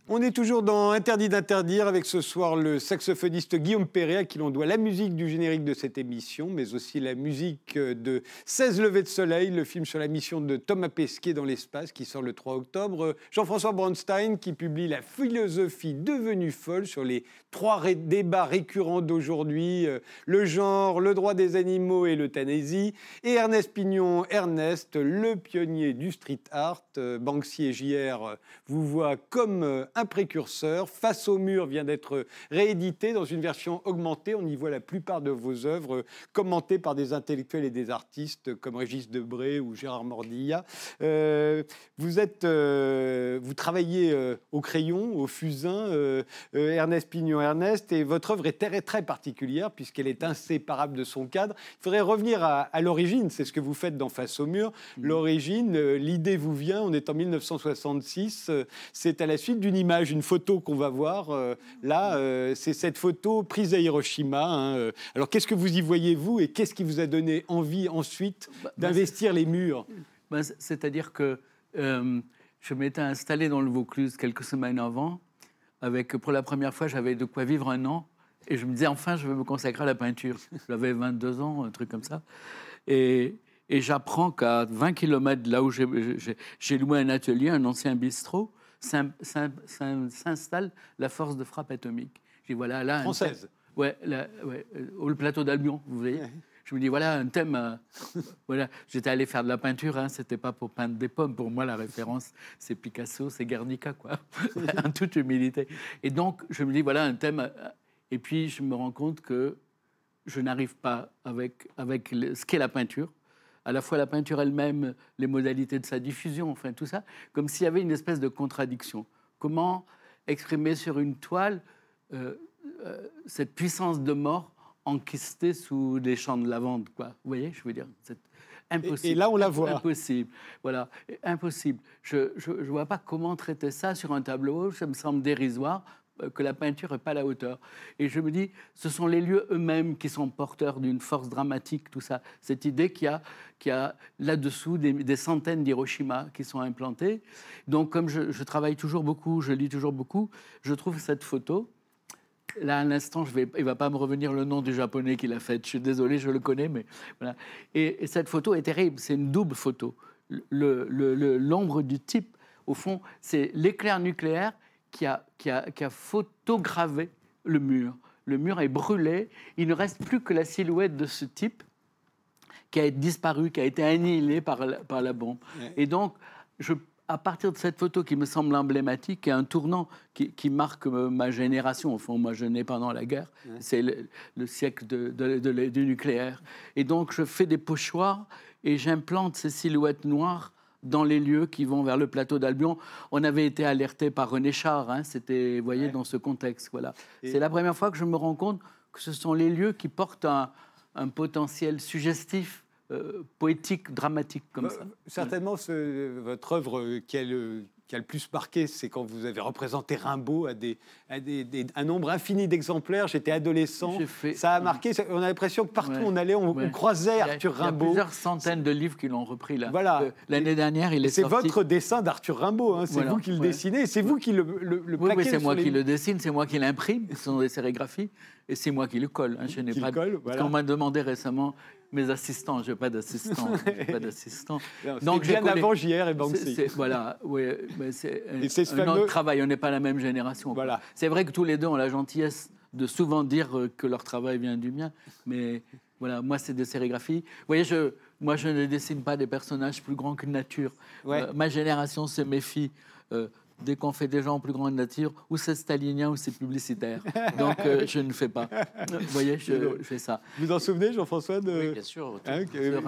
On est toujours dans Interdit d'interdire avec ce soir le saxophoniste Guillaume Perret à qui l'on doit la musique du générique de cette émission, mais aussi la musique de 16 levées de soleil, le film sur la mission de Thomas Pesquet dans l'espace qui sort le 3 octobre. Jean-François Bronstein qui publie La philosophie devenue folle sur les trois débats récurrents d'aujourd'hui, euh, le genre, le droit des animaux et l'euthanasie. Et Ernest Pignon, Ernest, le pionnier du street art. Euh, Banksy JR euh, vous voient comme euh, un précurseur. Face au mur vient d'être réédité dans une version augmentée. On y voit la plupart de vos œuvres commentées par des intellectuels et des artistes comme Régis Debré ou Gérard Mordilla. Vous, êtes, vous travaillez euh, au crayon, au fusain, euh, euh, Ernest Pignon Ernest, et votre œuvre est très, très particulière puisqu'elle est inséparable de son cadre. Il faudrait revenir à, à l'origine, c'est ce que vous faites dans Face au mur. L'origine, euh, l'idée vous vient, on est en 1966, euh, c'est à la suite d'une image, une photo qu'on va voir. euh, là, euh, c'est cette photo prise à Hiroshima. hein, euh. Alors qu'est-ce que vous y voyez, vous, et qu'est-ce qui vous a donné envie ensuite Bah, bah, d'investir les murs? Ben, c- C'est-à-dire que euh, je m'étais installé dans le Vaucluse quelques semaines avant. Avec, pour la première fois, j'avais de quoi vivre un an. Et je me disais, enfin, je vais me consacrer à la peinture. J'avais 22 ans, un truc comme ça. Et, et j'apprends qu'à 20 km de là où j'ai- j'ai j'ai loué un atelier, un ancien bistrot, s'in- s'in- s'in- s'installe la force de frappe atomique. Dis, voilà, là, un Française. thème- Ouais, là, ouais, euh, au plateau d'Albion, vous voyez. Je me dis, voilà, un thème. euh, [laughs] voilà, j'étais allé faire de la peinture, hein, c'était pas pour peindre des pommes. Pour moi, la référence, c'est Picasso, c'est Guernica, quoi, [laughs] en toute humilité. Et donc, je me dis, voilà, un thème. euh, Et puis, je me rends compte que je n'arrive pas avec, avec ce qu'est la peinture, à la fois la peinture elle-même, les modalités de sa diffusion, enfin tout ça, comme s'il y avait une espèce de contradiction. Comment exprimer sur une toile euh, cette puissance de mort enquistée sous des champs de lavande, quoi. Vous voyez, je veux dire, c'est impossible. Et- et là, on la voit. Impossible, voilà, impossible. Je ne vois pas comment traiter ça sur un tableau, ça me semble dérisoire euh, que la peinture n'est pas à la hauteur. Et je me dis, ce sont les lieux eux-mêmes qui sont porteurs d'une force dramatique, tout ça. Cette idée qu'il y a, qu'il y a là-dessous des, des centaines d'Hiroshima qui sont implantés. Donc, comme je, je travaille toujours beaucoup, je lis toujours beaucoup, je trouve cette photo. Là, à l'instant, je vais, il ne va pas me revenir le nom du japonais qui l'a faite. Je suis désolé, je le connais, mais voilà. Et, et cette photo est terrible. C'est une double photo. Le- le- le- L'ombre du type, au fond, c'est l'éclair nucléaire qui a, qui, a, qui a photographe le mur. Le mur est brûlé. Il ne reste plus que la silhouette de ce type qui a disparu, qui a été annihilé par la, par la bombe. Et donc, je, à partir de cette photo qui me semble emblématique, et un tournant qui, qui marque euh, ma génération, au fond, moi je nais pendant la guerre, c'est le, le siècle de, de- de la- du nucléaire. Et donc, je fais des pochoirs et j'implante ces silhouettes noires dans les lieux qui vont vers le plateau d'Albion. On avait été alerté par René Char, hein, c'était, vous voyez, dans ce contexte. Voilà. Et- C'est la première fois que je me rends compte que ce sont les lieux qui portent un, un potentiel suggestif, euh, poétique, dramatique comme ça. Euh, Certainement, ce- votre œuvre euh, qui a, le, qui a le plus marqué, c'est quand vous avez représenté Rimbaud à, des, à des- des- un nombre infini d'exemplaires. J'étais adolescent. Fait- Ça a marqué. ça- On a l'impression que partout Ouais. où on allait, on, Ouais. on croisait Il y a- Arthur Il y a Rimbaud. plusieurs centaines de livres qui l'ont repris là. Voilà. Euh, L'année dernière, il est, C'est sorti. votre dessin d'Arthur Rimbaud. hein, C'est Voilà, vous qui le ouais. dessinez. C'est vous qui le, le, le Oui, c'est moi les- qui le dessine, c'est moi qui l'imprime, ce sont des sérigraphies, et c'est moi qui le colle. hein, Je n'ai pas colle, voilà. qu'on m'a demandé récemment mes assistants, je n'ai pas d'assistant. j'ai pas d'assistant. [laughs] Donc, bien collé- avant JR et Banksy. Voilà, oui, mais c'est un fameux- autre travail, on n'est pas la même génération. Voilà. C'est vrai que tous les deux ont la gentillesse de souvent dire euh, que leur travail vient du mien, mais voilà, moi c'est des sérigraphies. Vous voyez, je, moi je ne dessine pas des personnages plus grands qu'une nature. Ouais. Euh, ma génération se méfie. euh, Dès qu'on fait des gens plus grands que nature, ou c'est stalinien ou c'est publicitaire. Donc, euh, je ne fais pas. [laughs] Vous voyez, je, je fais ça. Vous vous en souvenez, Jean-François de... Oui, bien sûr. Hein,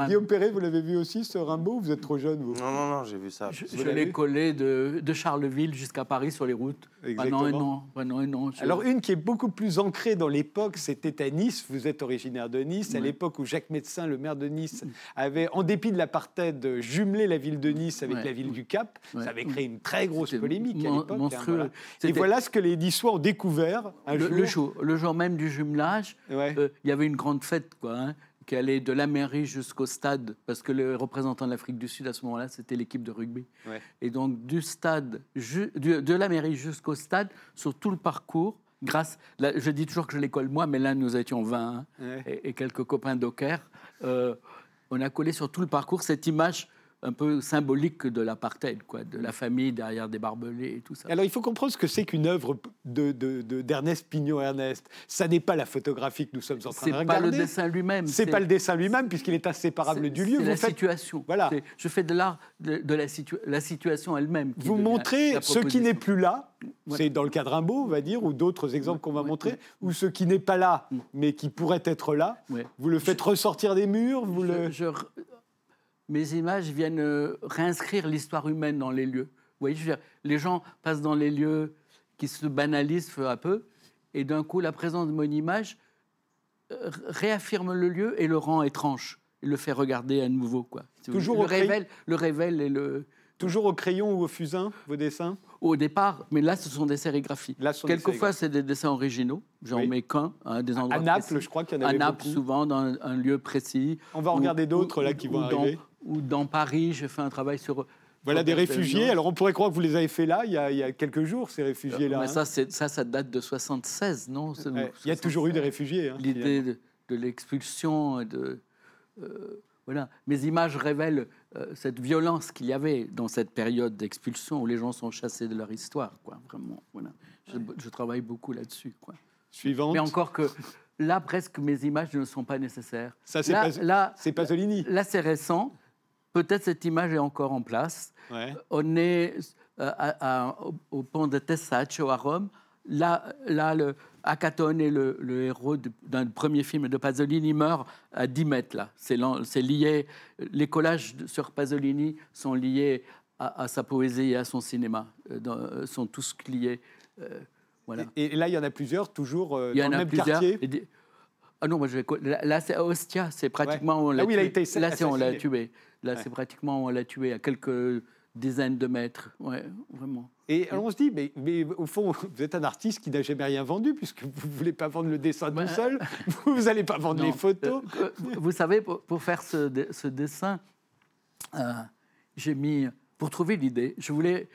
Guillaume Perret, vous l'avez vu aussi, ce Rimbaud Vous êtes trop jeune, vous Non, non, non, j'ai vu ça. Je, l'ai collé de, de Charleville jusqu'à Paris sur les routes. Exactement. Pendant un an. Pendant un an. Je- Alors, une qui est beaucoup plus ancrée dans l'époque, c'était à Nice. Vous êtes originaire de Nice. À l'époque où Jacques Médecin, le maire de Nice, avait, en dépit de l'apartheid, jumelé la ville de Nice avec la ville du Cap. Ça avait créé une très grosse C'était polémique à mon- l'époque. hein, voilà. Et voilà ce que les Niçois ont découvert un le, jour. le jour, le jour même du jumelage, Ouais. euh, il y avait une grande fête, quoi, hein, qui allait de la mairie jusqu'au stade, parce que le représentant de l'Afrique du Sud à ce moment-là, c'était l'équipe de rugby. Ouais. Et donc du stade, ju- du- de la mairie jusqu'au stade, sur tout le parcours, grâce, là, je dis toujours que je l'école moi, mais là nous étions 20 hein, Ouais. et, et quelques copains d'Ocker, euh, on a collé sur tout le parcours cette image un peu symbolique de l'apartheid, quoi, de la famille derrière des barbelés et tout ça. Alors il faut comprendre ce que c'est qu'une œuvre de, de- de- d'Ernest Pignot-Ernest. Ça n'est pas la photographie que nous sommes en train C'est de pas regarder. le dessin lui-même. C'est pas le dessin lui-même puisqu'il est inséparable c'est- du lieu. C'est Vous la faites- situation. Voilà. C'est- Je fais de l'art de, de la, situa- la situation elle-même. Vous montrez ce qui n'est plus là, c'est dans le cadre Rimbaud, on va dire, ou d'autres exemples qu'on va ouais, montrer, ouais. ou ce qui n'est pas là, Mm. mais qui pourrait être là. Vous le faites ressortir des murs, vous le... Je- mes images viennent euh, réinscrire l'histoire humaine dans les lieux. Vous voyez, je veux dire, les gens passent dans les lieux qui se banalisent peu à peu, et d'un coup, la présence de mon image euh, réaffirme le lieu et le rend étrange, et le fait regarder à nouveau. Quoi. Toujours au le crayon- révèle, le révèle et le Toujours au crayon ou au fusain, vos dessins? Au départ, mais là, ce sont des sérigraphies. Là, sont Quelquefois, c'est des dessins originaux. J'en Oui. mets qu'un, à des endroits À Naples, précis. je crois qu'il y en À avait Naples, beaucoup. souvent, dans un, lieu précis. On va Ou- regarder d'autres, là, qui vont dans- arriver. Ou dans Paris, j'ai fait un travail sur. Voilà des réfugiés. Alors on pourrait croire que vous les avez fait là, il y a, il y a quelques jours, ces réfugiés-là. Mais hein. ça, ça, ça date de 76, non Ouais, Il y a toujours eu des 76. réfugiés. hein, L'idée de, de l'expulsion, de. euh, voilà. Mes images révèlent euh, cette violence qu'il y avait dans cette période d'expulsion où les gens sont chassés de leur histoire, quoi. Vraiment. Voilà. Je, je travaille beaucoup là-dessus, quoi. Suivante. Mais encore que là, presque, mes images ne sont pas nécessaires. Ça, c'est pas- Pasolini. là, c'est récent. Peut-être cette image est encore en place. Ouais. On est euh, à- à- au, au pont de Tessaccio à Rome. Là, là le, Acatone est le, le héros d'un premier film de Pasolini, meurt à 10 mètres. Là. C'est, lié. Les collages sur Pasolini sont liés à, à sa poésie et à son cinéma. Euh, dans- euh, sont tous liés. Euh, voilà. Et, et là, il y en a plusieurs, toujours euh, Il y dans en le a même plusieurs. quartier? Et Ah non, moi je vais Là, c'est à Ostia, c'est pratiquement où on Là l'a où il a été Là, c'est on l'a tué. Là, Ouais. c'est pratiquement on l'a tué, à quelques dizaines de mètres. Ouais, vraiment. Et alors on se dit, mais, mais au fond, vous êtes un artiste qui n'a jamais rien vendu, puisque vous ne voulez pas vendre le dessin Ouais. tout seul, [laughs] vous n'allez pas vendre Non. les photos. Euh, euh, vous savez, pour, pour faire ce, de- ce dessin, euh, j'ai mis, pour trouver l'idée, je voulais,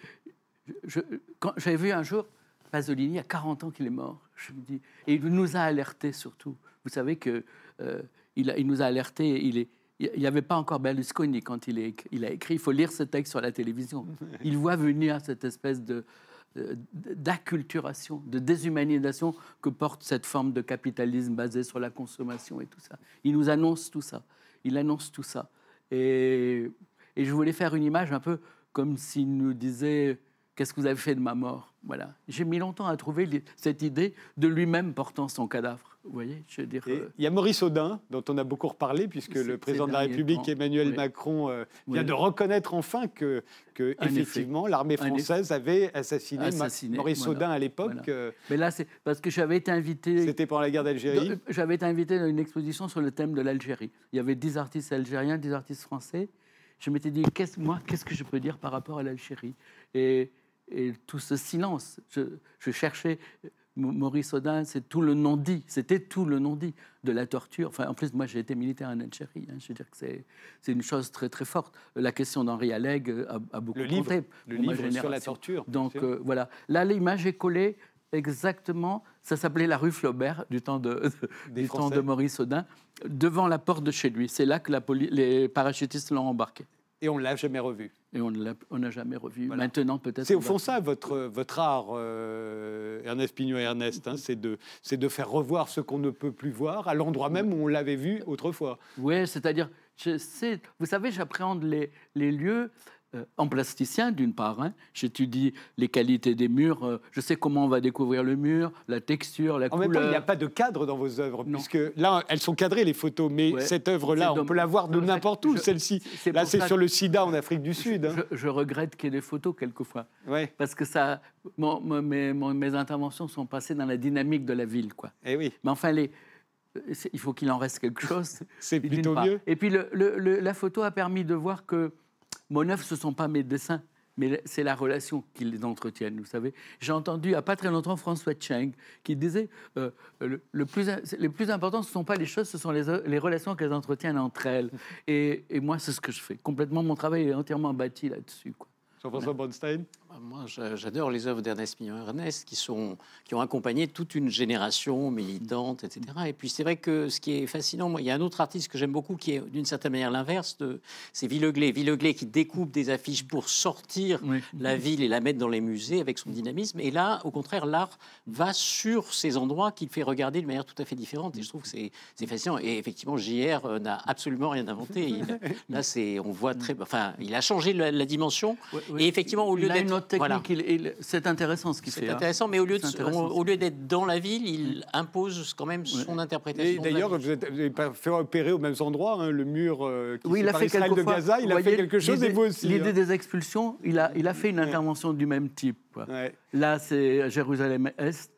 j'avais vu un jour Pasolini, il y a 40 ans qu'il est mort, je me dis, et il nous a alertés surtout. Vous savez que euh, il, nous a alertés, il il n'y avait pas encore Berlusconi quand il, il a écrit. Il faut lire ce texte sur la télévision. Il voit venir cette espèce de d'acculturation, de déshumanisation que porte cette forme de capitalisme basé sur la consommation et tout ça. Il nous annonce tout ça. Il annonce tout ça. Et je voulais faire une image un peu comme s'il nous disait Qu'est-ce que vous avez fait de ma mort? Voilà. J'ai mis longtemps à trouver cette idée de lui-même portant son cadavre. Vous voyez? Je veux dire. Euh, il y a Maurice Audin, dont on a beaucoup reparlé, puisque le président de la République, temps. Emmanuel Oui. Macron, euh, vient Oui. de reconnaître enfin que, effectivement, l'armée française avait assassiné, Ma- Assassiné, Maurice voilà. Audin à l'époque. Voilà. euh, Mais là, c'est parce que j'avais été invité. C'était pendant la guerre d'Algérie. J'avais été invité dans une exposition sur le thème de l'Algérie. Il y avait 10 artistes algériens, 10 artistes français. Je m'étais dit, qu'est-ce, moi, qu'est-ce que je peux dire par rapport à l'Algérie? Et, et tout ce silence. Je, je cherchais. Maurice Audin, c'est tout le non-dit. C'était tout le non-dit de la torture. Enfin, en plus, moi, j'ai été militaire en Algérie. hein. Je veux dire que c'est, c'est une chose très, très forte. La question d'Henri Alleg euh, a, a beaucoup Le livre, compté le livre sur la génération. torture. Donc euh, voilà. Là, l'image est collée exactement. Ça s'appelait la rue Flaubert du temps de, Des [laughs] du temps de Maurice Audin, devant la porte de chez lui. C'est là que la les parachutistes l'ont embarqué. Et on ne l'a jamais revu. Et on ne l'a jamais revu. Voilà. Maintenant, peut-être. C'est au va- fond ça, votre, votre art, euh, Ernest Pignot et Ernest, hein, c'est de, faire revoir ce qu'on ne peut plus voir à l'endroit même où on l'avait vu autrefois. Oui, c'est-à-dire, vous savez, j'appréhende les, les lieux euh, en plasticien, d'une part. hein. J'étudie les qualités des murs. euh, je sais comment on va découvrir le mur, la texture, la En même temps, il n'y a couleur. pas de cadre dans vos œuvres, Non. puisque là, elles sont cadrées, les photos, mais Ouais. cette œuvre-là, on peut la voir de n'importe où, celle-ci. c'est Là, c'est sur le sida en Afrique du Sud. hein. Je, je regrette qu'il y ait des photos quelquefois. Ouais. Parce que ça, mon- mon- mes, mon- mes interventions sont passées dans la dynamique de la ville. Quoi. Eh oui, Mais enfin, les, il faut qu'il en reste quelque [laughs] chose. c'est plutôt mieux. Et puis, le- le- le- la photo a permis de voir que mon œuvre, ce ne sont pas mes dessins, mais c'est la relation qu'ils entretiennent, vous savez. J'ai entendu, il n'y a pas très longtemps, François Cheng, qui disait euh, le, le plus, le plus important, ce ne sont pas les choses, ce sont les, les relations qu'elles entretiennent entre elles. Et, et moi, c'est ce que je fais. Complètement, mon travail est entièrement bâti là-dessus. Jean-François Bronstein Moi, j'a- j'adore les œuvres d'Ernest Mignon-Ernest qui, sont, qui ont accompagné toute une génération militante, etc. Et puis, c'est vrai que ce qui est fascinant, moi, il y a un autre artiste que j'aime beaucoup qui est d'une certaine manière l'inverse, de- c'est Villeglé. Villeglé qui découpe des affiches pour sortir Oui. la ville et la mettre dans les musées avec son dynamisme. Et là, au contraire, l'art va sur ces endroits qu'il fait regarder de manière tout à fait différente. Et je trouve que c'est c'est fascinant. Et effectivement, JR euh, n'a absolument rien inventé. Il- là, c'est, on voit très. Enfin, il a changé la, la dimension. Ouais, ouais. Et effectivement, au lieu d'être. Technique. voilà. il- il- c'est intéressant ce qu'il fait. C'est hein. intéressant, mais au lieu, de, intéressant. au, lieu d'être dans la ville, il impose quand même son interprétation. Et d'ailleurs, vous n'avez pas fait opérer aux mêmes endroits, hein, le mur euh, qui Oui, il a fait Israël de quelquefois. Gaza, il vous a fait quelque chose et l'idée- vous aussi. L'idée hein. des expulsions, il a, il a fait une intervention du même type. quoi. Ouais. Là, c'est Jérusalem-Est.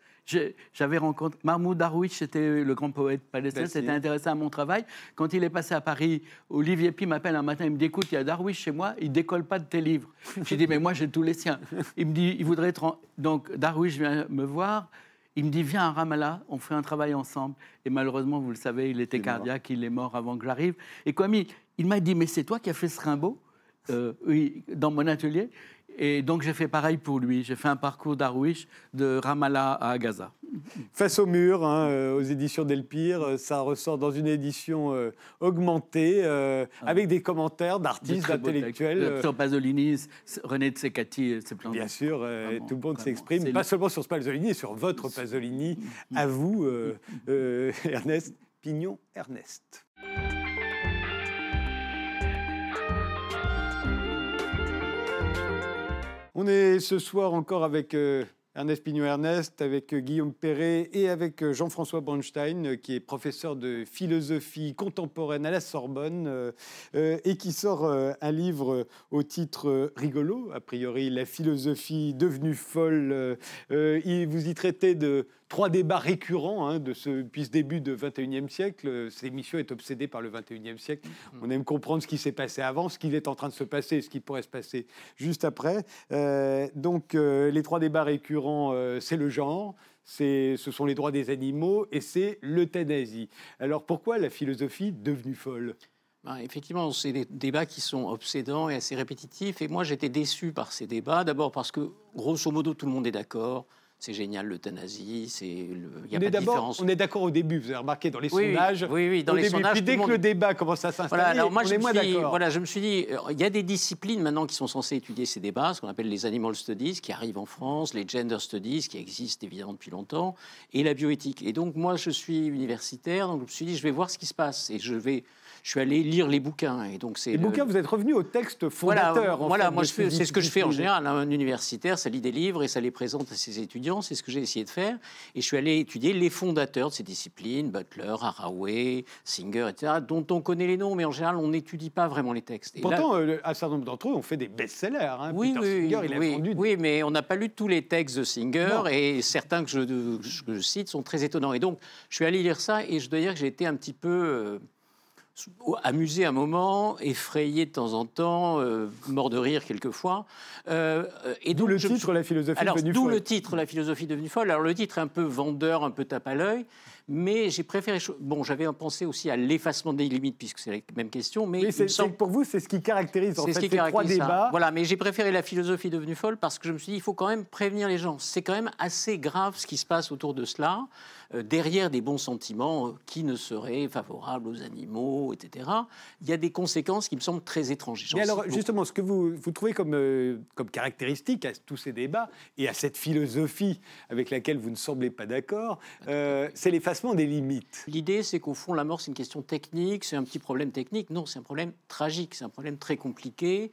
J'avais rencontré Mahmoud Darwish, c'était le grand poète palestinien, s'était intéressé à mon travail. Quand il est passé à Paris, Olivier Pi m'appelle un matin, il me dit Écoute, il y a Darwish chez moi, il décolle pas de tes livres. [laughs] J'ai dit Mais moi, j'ai tous les siens. Il me dit Il voudrait être. en- Donc, Darwish vient me voir. Il me dit Viens à Ramallah, on fait un travail ensemble. Et malheureusement, vous le savez, il était Il cardiaque, il est mort avant que j'arrive. Et comme il, il m'a dit Mais c'est toi qui as fait ce Rimbaud Euh, oui, dans mon atelier. Et donc j'ai fait pareil pour lui. J'ai fait un parcours d'Arwish de Ramallah à Gaza. Face au mur, hein, euh, aux éditions Delpire, euh, ça ressort dans une édition euh, augmentée, euh, avec des commentaires d'artistes, Ah. d'intellectuels. Sur Pasolini, René de Secati, c'est plein Bien de- sûr, euh, Vraiment, tout le monde s'exprime, pas le- seulement sur ce Pasolini, mais sur votre Pasolini, à vous, [laughs] Ernest Pignon-Ernest. On est ce soir encore avec euh, Ernest Pignon-Ernest, avec euh, Guillaume Perret et avec euh, Jean-François Bronstein, qui est professeur de philosophie contemporaine à la Sorbonne et qui sort un livre au titre rigolo, a priori La philosophie devenue folle. Vous y traitez de trois débats récurrents hein, de ce, depuis ce début du 21e siècle. Euh, Cette émission est obsédée par le 21e siècle. On aime comprendre ce qui s'est passé avant, ce qui est en train de se passer et ce qui pourrait se passer juste après. Euh, donc, euh, les trois débats récurrents, euh, c'est le genre. Ce sont les droits des animaux et c'est l'euthanasie. Alors pourquoi la philosophie devenue folle? Ben, effectivement, c'est des débats qui sont obsédants et assez répétitifs. Et moi, j'étais déçu par ces débats. D'abord parce que, grosso modo, tout le monde est d'accord. C'est génial l'euthanasie. C'est il y a on, pas est de différence. on est d'accord au début, vous avez remarqué dans les Oui, sondages. oui, oui, dans au les début. sondages, Puis dès que monde- le débat commence à s'installer, Voilà, alors moi, on je est me moins suis voilà, je me suis dit, il y a des disciplines maintenant qui sont censées étudier ces débats, ce qu'on appelle les animal studies, qui arrivent en France, les gender studies, qui existent évidemment depuis longtemps, et la bioéthique. Et donc, moi, je suis universitaire, donc je me suis dit, je vais voir ce qui se passe, et je vais, je suis allé lire les bouquins. Et donc, c'est Les le- bouquins, vous êtes revenu au texte voilà, fondateur. en voilà fait, moi ces c'est ce que je fais en général. Un universitaire, ça lit des livres et ça les présente à ses étudiants. C'est ce que j'ai essayé de faire. Et je suis allé étudier les fondateurs de ces disciplines, Butler, Haraway, Singer, etc., dont on connaît les noms, mais en général, on n'étudie pas vraiment les textes. Et Pourtant, euh, un certain nombre d'entre eux ont fait des best-sellers. hein. oui, Peter oui, Singer, il a oui, vendu oui, mais on n'a pas lu tous les textes de Singer Non. et certains que je, que je cite sont très étonnants. Et donc, je suis allé lire ça et je dois dire que j'ai été un petit peu euh, amusé un moment, effrayé de temps en temps, euh, mort de rire quelquefois. Euh, et D'où le je titre, La philosophie alors, devenue d'où folle. le titre, La philosophie devenue folle. Alors, le titre est un peu vendeur, un peu tape à l'œil, mais j'ai préféré. Bon, j'avais pensé aussi à l'effacement des limites, puisque c'est la même question, mais c'est, me semble c'est- pour vous, c'est ce qui caractérise en c'est fait ce qui ces trois ça. débats. Voilà, mais j'ai préféré la philosophie devenue folle parce que je me suis dit, il faut quand même prévenir les gens. C'est quand même assez grave ce qui se passe autour de cela, euh, derrière des bons sentiments euh, qui ne seraient favorables aux animaux, etc. Il y a des conséquences qui me semblent très étranges. Mais alors, justement, ce que vous, vous trouvez comme, euh, comme caractéristique à tous ces débats et à cette philosophie avec laquelle vous ne semblez pas d'accord, euh, c'est l'effacement des limites. L'idée, c'est qu'au fond, la mort, c'est une question technique, c'est un petit problème technique. Non, c'est un problème tragique, c'est un problème très compliqué.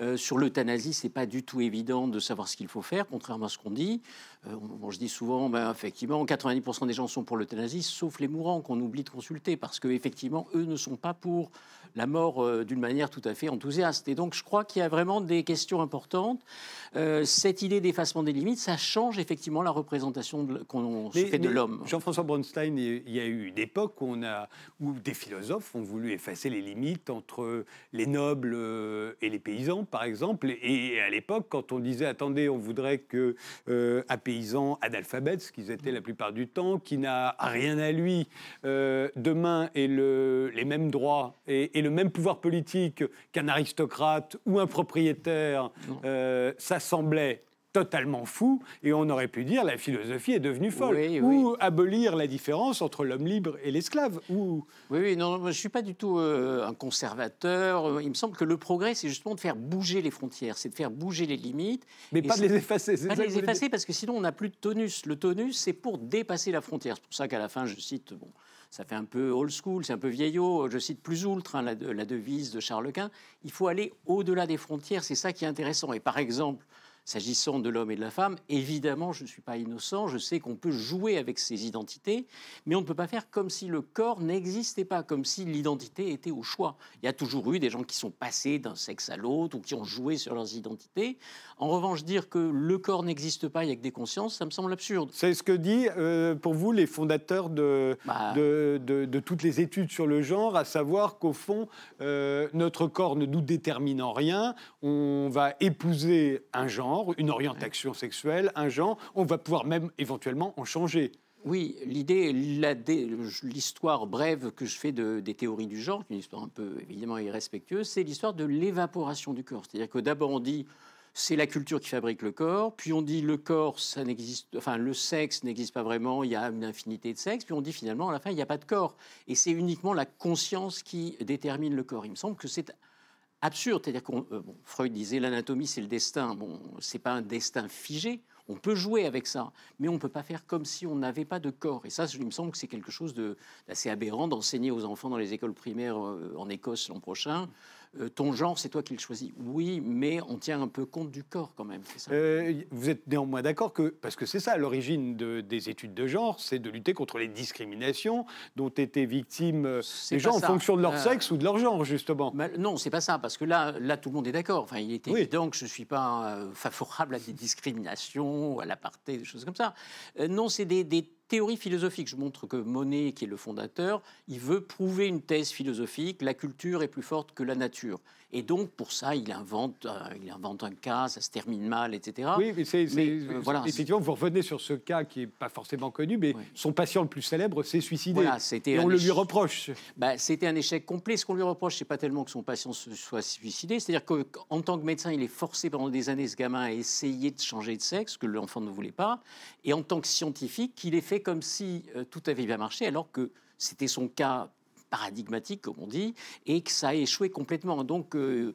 Euh, sur l'euthanasie, c'est pas du tout évident de savoir ce qu'il faut faire, contrairement à ce qu'on dit. Euh, je dis souvent, ben, effectivement, 90% des gens sont pour l'euthanasie, sauf les mourants qu'on oublie de consulter, parce qu'effectivement, eux ne sont pas pour la mort euh, d'une manière tout à fait enthousiaste. Et donc, je crois qu'il y a vraiment des questions importantes. Euh, cette idée d'effacement des limites, ça change effectivement la représentation qu'on se fait de l'homme. Jean-François Bronstein, il y a eu une époque où, on a, où des philosophes ont voulu effacer les limites entre les nobles euh, et les paysans, par exemple. Et à l'époque, quand on disait, attendez, on voudrait que euh, un paysan analphabète, ce qu'ils étaient la plupart du temps, qui n'a rien à lui, euh, demain ait le- les mêmes droits et, le même pouvoir politique qu'un aristocrate ou un propriétaire, euh, ça semblait totalement fou et on aurait pu dire la philosophie est devenue folle Oui, ou abolir la différence entre l'homme libre et l'esclave ou Oui, oui, non, je ne suis pas du tout euh, un conservateur. Il me semble que le progrès, c'est justement de faire bouger les frontières, c'est de faire bouger les limites. mais pas de les effacer Pas de les effacer parce que sinon on n'a plus de tonus. Le tonus, c'est pour dépasser la frontière. C'est pour ça qu'à la fin, je cite, bon, ça fait un peu old school, c'est un peu vieillot, je cite plus ultra, hein, la, la devise de Charles Quint. Il faut aller au-delà des frontières, c'est ça qui est intéressant. Et par exemple, S'agissant de l'homme et de la femme, évidemment, je ne suis pas innocent, je sais qu'on peut jouer avec ces identités, mais on ne peut pas faire comme si le corps n'existait pas, comme si l'identité était au choix. Il y a toujours eu des gens qui sont passés d'un sexe à l'autre ou qui ont joué sur leurs identités. En revanche, dire que le corps n'existe pas, il n'y a que des consciences, ça me semble absurde. C'est ce que dit euh, pour vous les fondateurs de, Bah. de, de- de toutes les études sur le genre, à savoir qu'au fond, euh, notre corps ne nous détermine en rien. On va épouser un genre, une orientation sexuelle, un genre. On va pouvoir même éventuellement en changer. Oui, l'idée, l'histoire brève que je fais de- des théories du genre, une histoire un peu évidemment irrespectueuse, c'est l'histoire de l'évaporation du corps. C'est-à-dire que d'abord on dit c'est la culture qui fabrique le corps, puis on dit le corps, ça n'existe, enfin le sexe n'existe pas vraiment, il y a une infinité de sexes, puis on dit finalement à la fin il n'y a pas de corps, et c'est uniquement la conscience qui détermine le corps. Il me semble que c'est absurde, c'est-à-dire qu'on euh, Freud disait l'anatomie c'est le destin, bon c'est pas un destin figé. On peut jouer avec ça, mais on ne peut pas faire comme si on n'avait pas de corps. Et ça, il me semble que c'est quelque chose d'assez aberrant d'enseigner aux enfants dans les écoles primaires euh, en Écosse l'an prochain. Euh, ton genre, c'est toi qui le choisis. Oui, mais on tient un peu compte du corps quand même. ça? Euh, vous êtes néanmoins d'accord que, parce que c'est ça l'origine de- des études de genre, c'est de lutter contre les discriminations dont étaient victimes euh, les gens en ça. fonction de leur sexe ou de leur genre, justement. Non, c'est pas ça, parce que là, là, tout le monde est d'accord. Enfin, il est Oui. évident que je ne suis pas favorable à des discriminations, à l'apartheid, des choses comme ça. Non, c'est des, des théories philosophiques. Je montre que Monet, qui est le fondateur, il veut prouver une thèse philosophique. La culture est plus forte que la nature. Et donc, pour ça, il invente, euh, il invente un cas, ça se termine mal, etc. Oui, mais c'est, Mais, euh, voilà, effectivement, vous revenez sur ce cas qui n'est pas forcément connu, mais Oui. son patient le plus célèbre s'est suicidé. Voilà, c'était et on le lui reproche. Bah, c'était un échec complet. Ce qu'on lui reproche, c'est pas tellement que son patient se soit suicidé, c'est-à-dire qu'en tant que médecin, il est forcé pendant des années, ce gamin, à essayer de changer de sexe, que l'enfant ne voulait pas, et en tant que scientifique, il est fait comme si euh, tout avait bien marché, alors que c'était son cas paradigmatique, comme on dit, et que ça a échoué complètement. Donc, euh,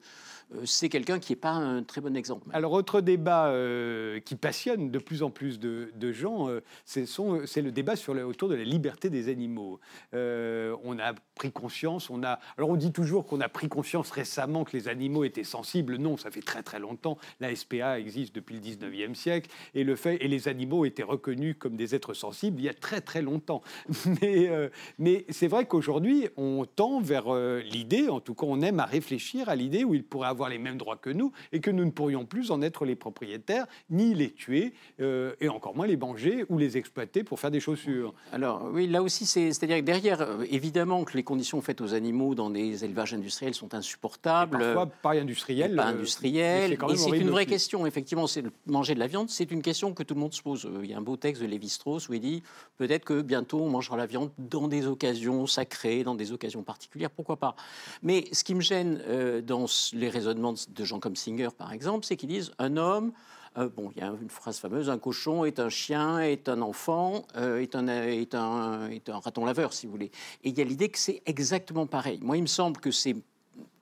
c'est quelqu'un qui n'est pas un très bon exemple. Alors, autre débat euh, qui passionne de plus en plus de, gens, euh, c'est, le débat sur autour de la liberté des animaux. Euh, on a pris conscience, on a. Alors, on dit toujours qu'on a pris conscience récemment que les animaux étaient sensibles. Non, ça fait très très longtemps. La SPA existe depuis le 19e siècle et les animaux étaient reconnus comme des êtres sensibles il y a très très longtemps. [laughs] Mais, euh, mais c'est vrai qu'aujourd'hui, on tend vers euh, l'idée, en tout cas, on aime à réfléchir à l'idée où ils pourraient avoir les mêmes droits que nous et que nous ne pourrions plus en être les propriétaires, ni les tuer, euh, et encore moins les manger ou les exploiter pour faire des chaussures. Alors oui, là aussi, c'est- c'est-à-dire que derrière, euh, évidemment que les conditions faites aux animaux dans des élévages industriels sont insupportables. Parfois, pas industriel. pas euh, mais industriel. c'est quand Et c'est une vraie aussi. question, effectivement. C'est manger de la viande, c'est une question que tout le monde se pose. Euh, Il y a un beau texte de Lévi-Strauss où il dit peut-être que bientôt on mangera la viande dans des occasions sacrées, dans des occasions particulières, pourquoi pas. Mais ce qui me gêne euh, dans les raisonnements de- de gens comme Singer, par exemple, c'est qu'ils disent un homme. euh, bon, il y a une phrase fameuse un cochon est un chien, est un enfant, euh, est, un, est, un, est un raton laveur, si vous voulez. Et il y a l'idée que c'est exactement pareil. Moi, il me semble que c'est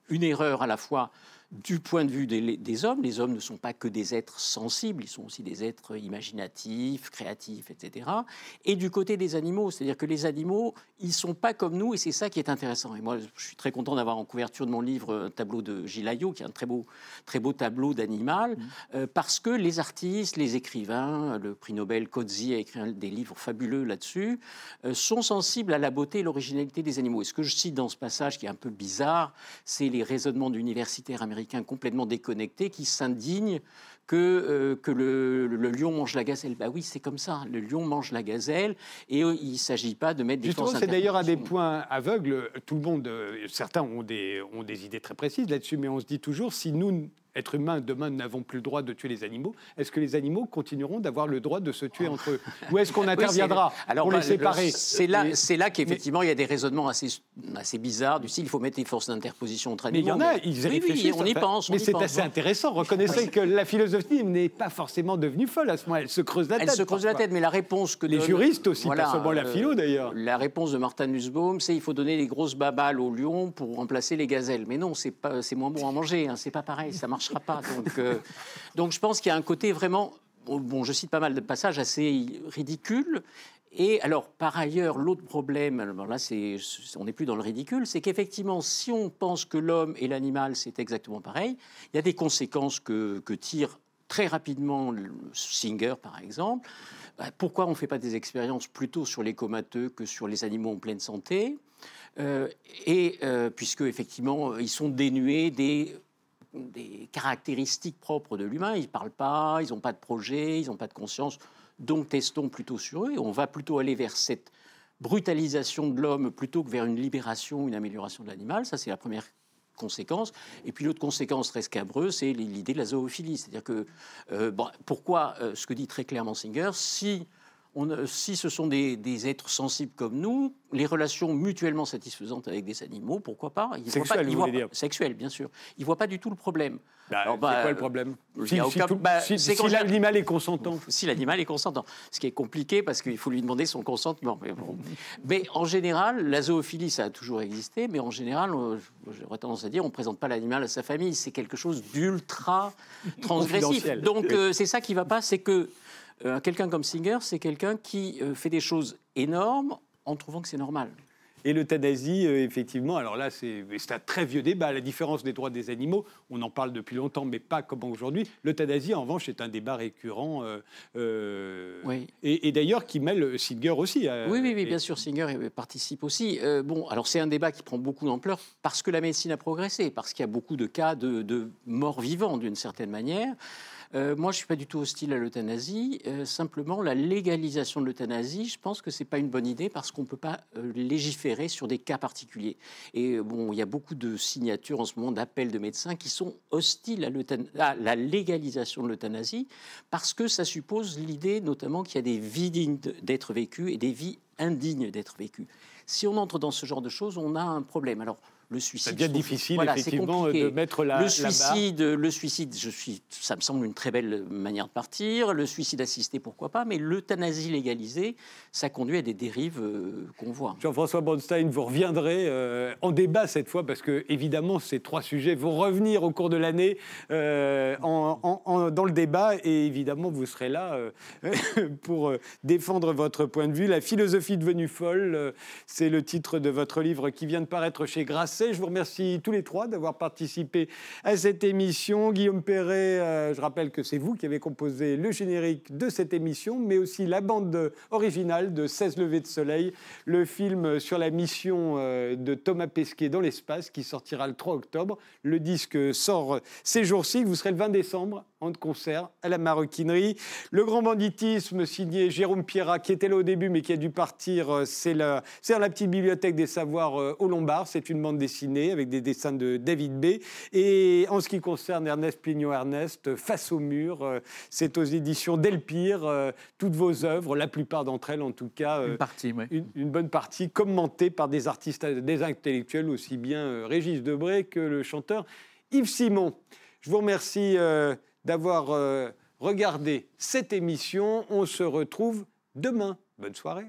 une erreur à la fois du point de vue des, des hommes. Les hommes ne sont pas que des êtres sensibles, ils sont aussi des êtres imaginatifs, créatifs, etc. Et du côté des animaux, c'est-à-dire que les animaux, ils sont pas comme nous, et c'est ça qui est intéressant. Et moi, je suis très content d'avoir en couverture de mon livre un tableau de Gilles Ayot, qui est un très beau, très beau tableau d'animal, euh, parce que les artistes, les écrivains, le prix Nobel Coetzee a écrit un- des livres fabuleux là-dessus, euh, sont sensibles à la beauté et l'originalité des animaux. Et ce que je cite dans ce passage, qui est un peu bizarre, c'est les raisonnements d'universitaires américains complètement déconnectés qui s'indignent que, euh, que le, le lion mange la gazelle. Bah oui, c'est comme ça. Le lion mange la gazelle et euh, il ne s'agit pas de mettre des Justement, c'est d'ailleurs un des points aveugles. Tout le monde, euh, certains ont des, ont des idées très précises là-dessus, mais on se dit toujours si nous êtres humains, demain, n'avons plus le droit de tuer les animaux, est-ce que les animaux continueront d'avoir le droit de se tuer entre eux [laughs] Ou est-ce qu'on interviendra Alors, pour bah, les séparer C'est là, Mais- c'est là qu'effectivement il y a des raisonnements assez, assez bizarres du style il faut mettre des forces d'interposition entre Mais il y animaux. en a, ils y oui, oui, réfléchissent. on y pense. on Mais c'est assez intéressant. Reconnaissez que la philosophie n'est pas forcément devenue folle à ce moment. Elle se creuse la Elle tête. se creuse la tête, mais la réponse que Les donne- juristes aussi, Voilà, pas seulement la euh, philo d'ailleurs. La réponse de Martin Nussbaum, c'est il faut donner les grosses babales aux lions pour remplacer les gazelles. Mais non, c'est moins bon à manger. Hein, c'est pas pareil, ça Donc, euh, [laughs] donc je pense qu'il y a un côté vraiment. Bon, je cite pas mal de passages assez ridicules. Et alors, par ailleurs, l'autre problème, alors là, c'est, on n'est plus dans le ridicule, c'est qu'effectivement, si on pense que l'homme et l'animal, c'est exactement pareil, il y a des conséquences que, que tire très rapidement Singer, par exemple. Bah, pourquoi on ne fait pas des expériences plutôt sur les comateux que sur les animaux en pleine santé? Euh, Et euh, puisque, effectivement, ils sont dénués des des caractéristiques propres de l'humain. Ils ne parlent pas, ils n'ont pas de projet, ils n'ont pas de conscience. Donc testons plutôt sur eux. On va plutôt aller vers cette brutalisation de l'homme plutôt que vers une libération, une amélioration de l'animal. Ça, c'est la première conséquence. Et puis l'autre conséquence très scabreuse, c'est l'idée de la zoophilie. C'est-à-dire que, euh, pourquoi, euh, ce que dit très clairement Singer, si, on, euh, si ce sont des, des êtres sensibles comme nous, les relations mutuellement satisfaisantes avec des animaux, pourquoi pas? Ils voient Sexuelles, pas, ils voient pas-. Sexuelles, bien sûr. Ils ne voient pas du tout le problème. Bah, c'est bah, quoi le problème il Si, si bah, si- si l'animal est consentant. [laughs] si l'animal est consentant. Ce qui est compliqué parce qu'il faut lui demander son consentement. Mais, bon. Mais en général, la zoophilie, ça a toujours existé, mais en général, euh, j'aurais tendance à dire, on ne présente pas l'animal à sa famille. C'est quelque chose d'ultra transgressif. Donc euh, c'est ça qui ne va pas, c'est que euh, quelqu'un comme Singer, c'est quelqu'un qui euh, fait des choses énormes en trouvant que c'est normal. Et l'euthanasie, euh, effectivement, alors là, c'est un très vieux débat. À la différence des droits des animaux, on en parle depuis longtemps, mais pas comme aujourd'hui. L'euthanasie, en revanche, est un débat récurrent. euh, euh, Oui. Et, et d'ailleurs, qui mêle Singer aussi. Oui, oui, oui, et- bien sûr, Singer participe aussi. Bon, alors c'est un débat qui prend beaucoup d'ampleur parce que la médecine a progressé, parce qu'il y a beaucoup de cas de, de morts vivants d'une certaine manière. Euh, moi, je suis pas du tout hostile à l'euthanasie. Euh, simplement, la légalisation de l'euthanasie, je pense que c'est pas une bonne idée parce qu'on peut pas euh, légiférer sur des cas particuliers. Et bon, il y a beaucoup de signatures en ce moment d'appels de médecins qui sont hostiles à, à la légalisation de l'euthanasie parce que ça suppose l'idée, notamment, qu'il y a des vies dignes d'être vécues et des vies indignes d'être vécues. Si on entre dans ce genre de choses, on a un problème. Alors, le suicide. Je trouve- difficile, voilà, c'est effectivement, de mettre la, le la barre. suicide, le suicide, je suis, ça me semble une très belle manière de partir. Le suicide assisté, pourquoi pas, mais l'euthanasie légalisée, ça conduit à des dérives euh, qu'on voit. Jean-François Bronstein, vous reviendrez euh, en débat cette fois parce que évidemment ces trois sujets vont revenir au cours de l'année euh, en- en- en- dans le débat et évidemment vous serez là [laughs] pour défendre votre point de vue. La philosophie devenue folle, c'est le titre de votre livre qui vient de paraître chez Grasset. Je vous remercie tous les trois d'avoir participé à cette émission. Guillaume Perret, euh, je rappelle que c'est vous qui avez composé le générique de cette émission, mais aussi la bande originale de 16 levées de soleil, le film sur la mission euh, de Thomas Pesquet dans l'espace qui sortira le 3 octobre. Le disque sort ces jours-ci. Vous serez le 20 décembre en concert à la maroquinerie. Le grand banditisme signé Jérôme Pierrat, qui était là au début mais qui a dû partir, euh, c'est la, c'est la petite bibliothèque des savoirs euh, au Lombard. C'est une bande dessinée avec des dessins de David B. Et en ce qui concerne Ernest Plignon-Ernest, Face au mur, euh, c'est aux éditions Delpire. euh, toutes vos œuvres, la plupart d'entre elles en tout cas, euh, Une partie, oui. une, une bonne partie commentée par des artistes, des intellectuels, aussi bien euh, Régis Debray que le chanteur Yves Simon. Je vous remercie euh, d'avoir euh, regardé cette émission. On se retrouve demain. Bonne soirée.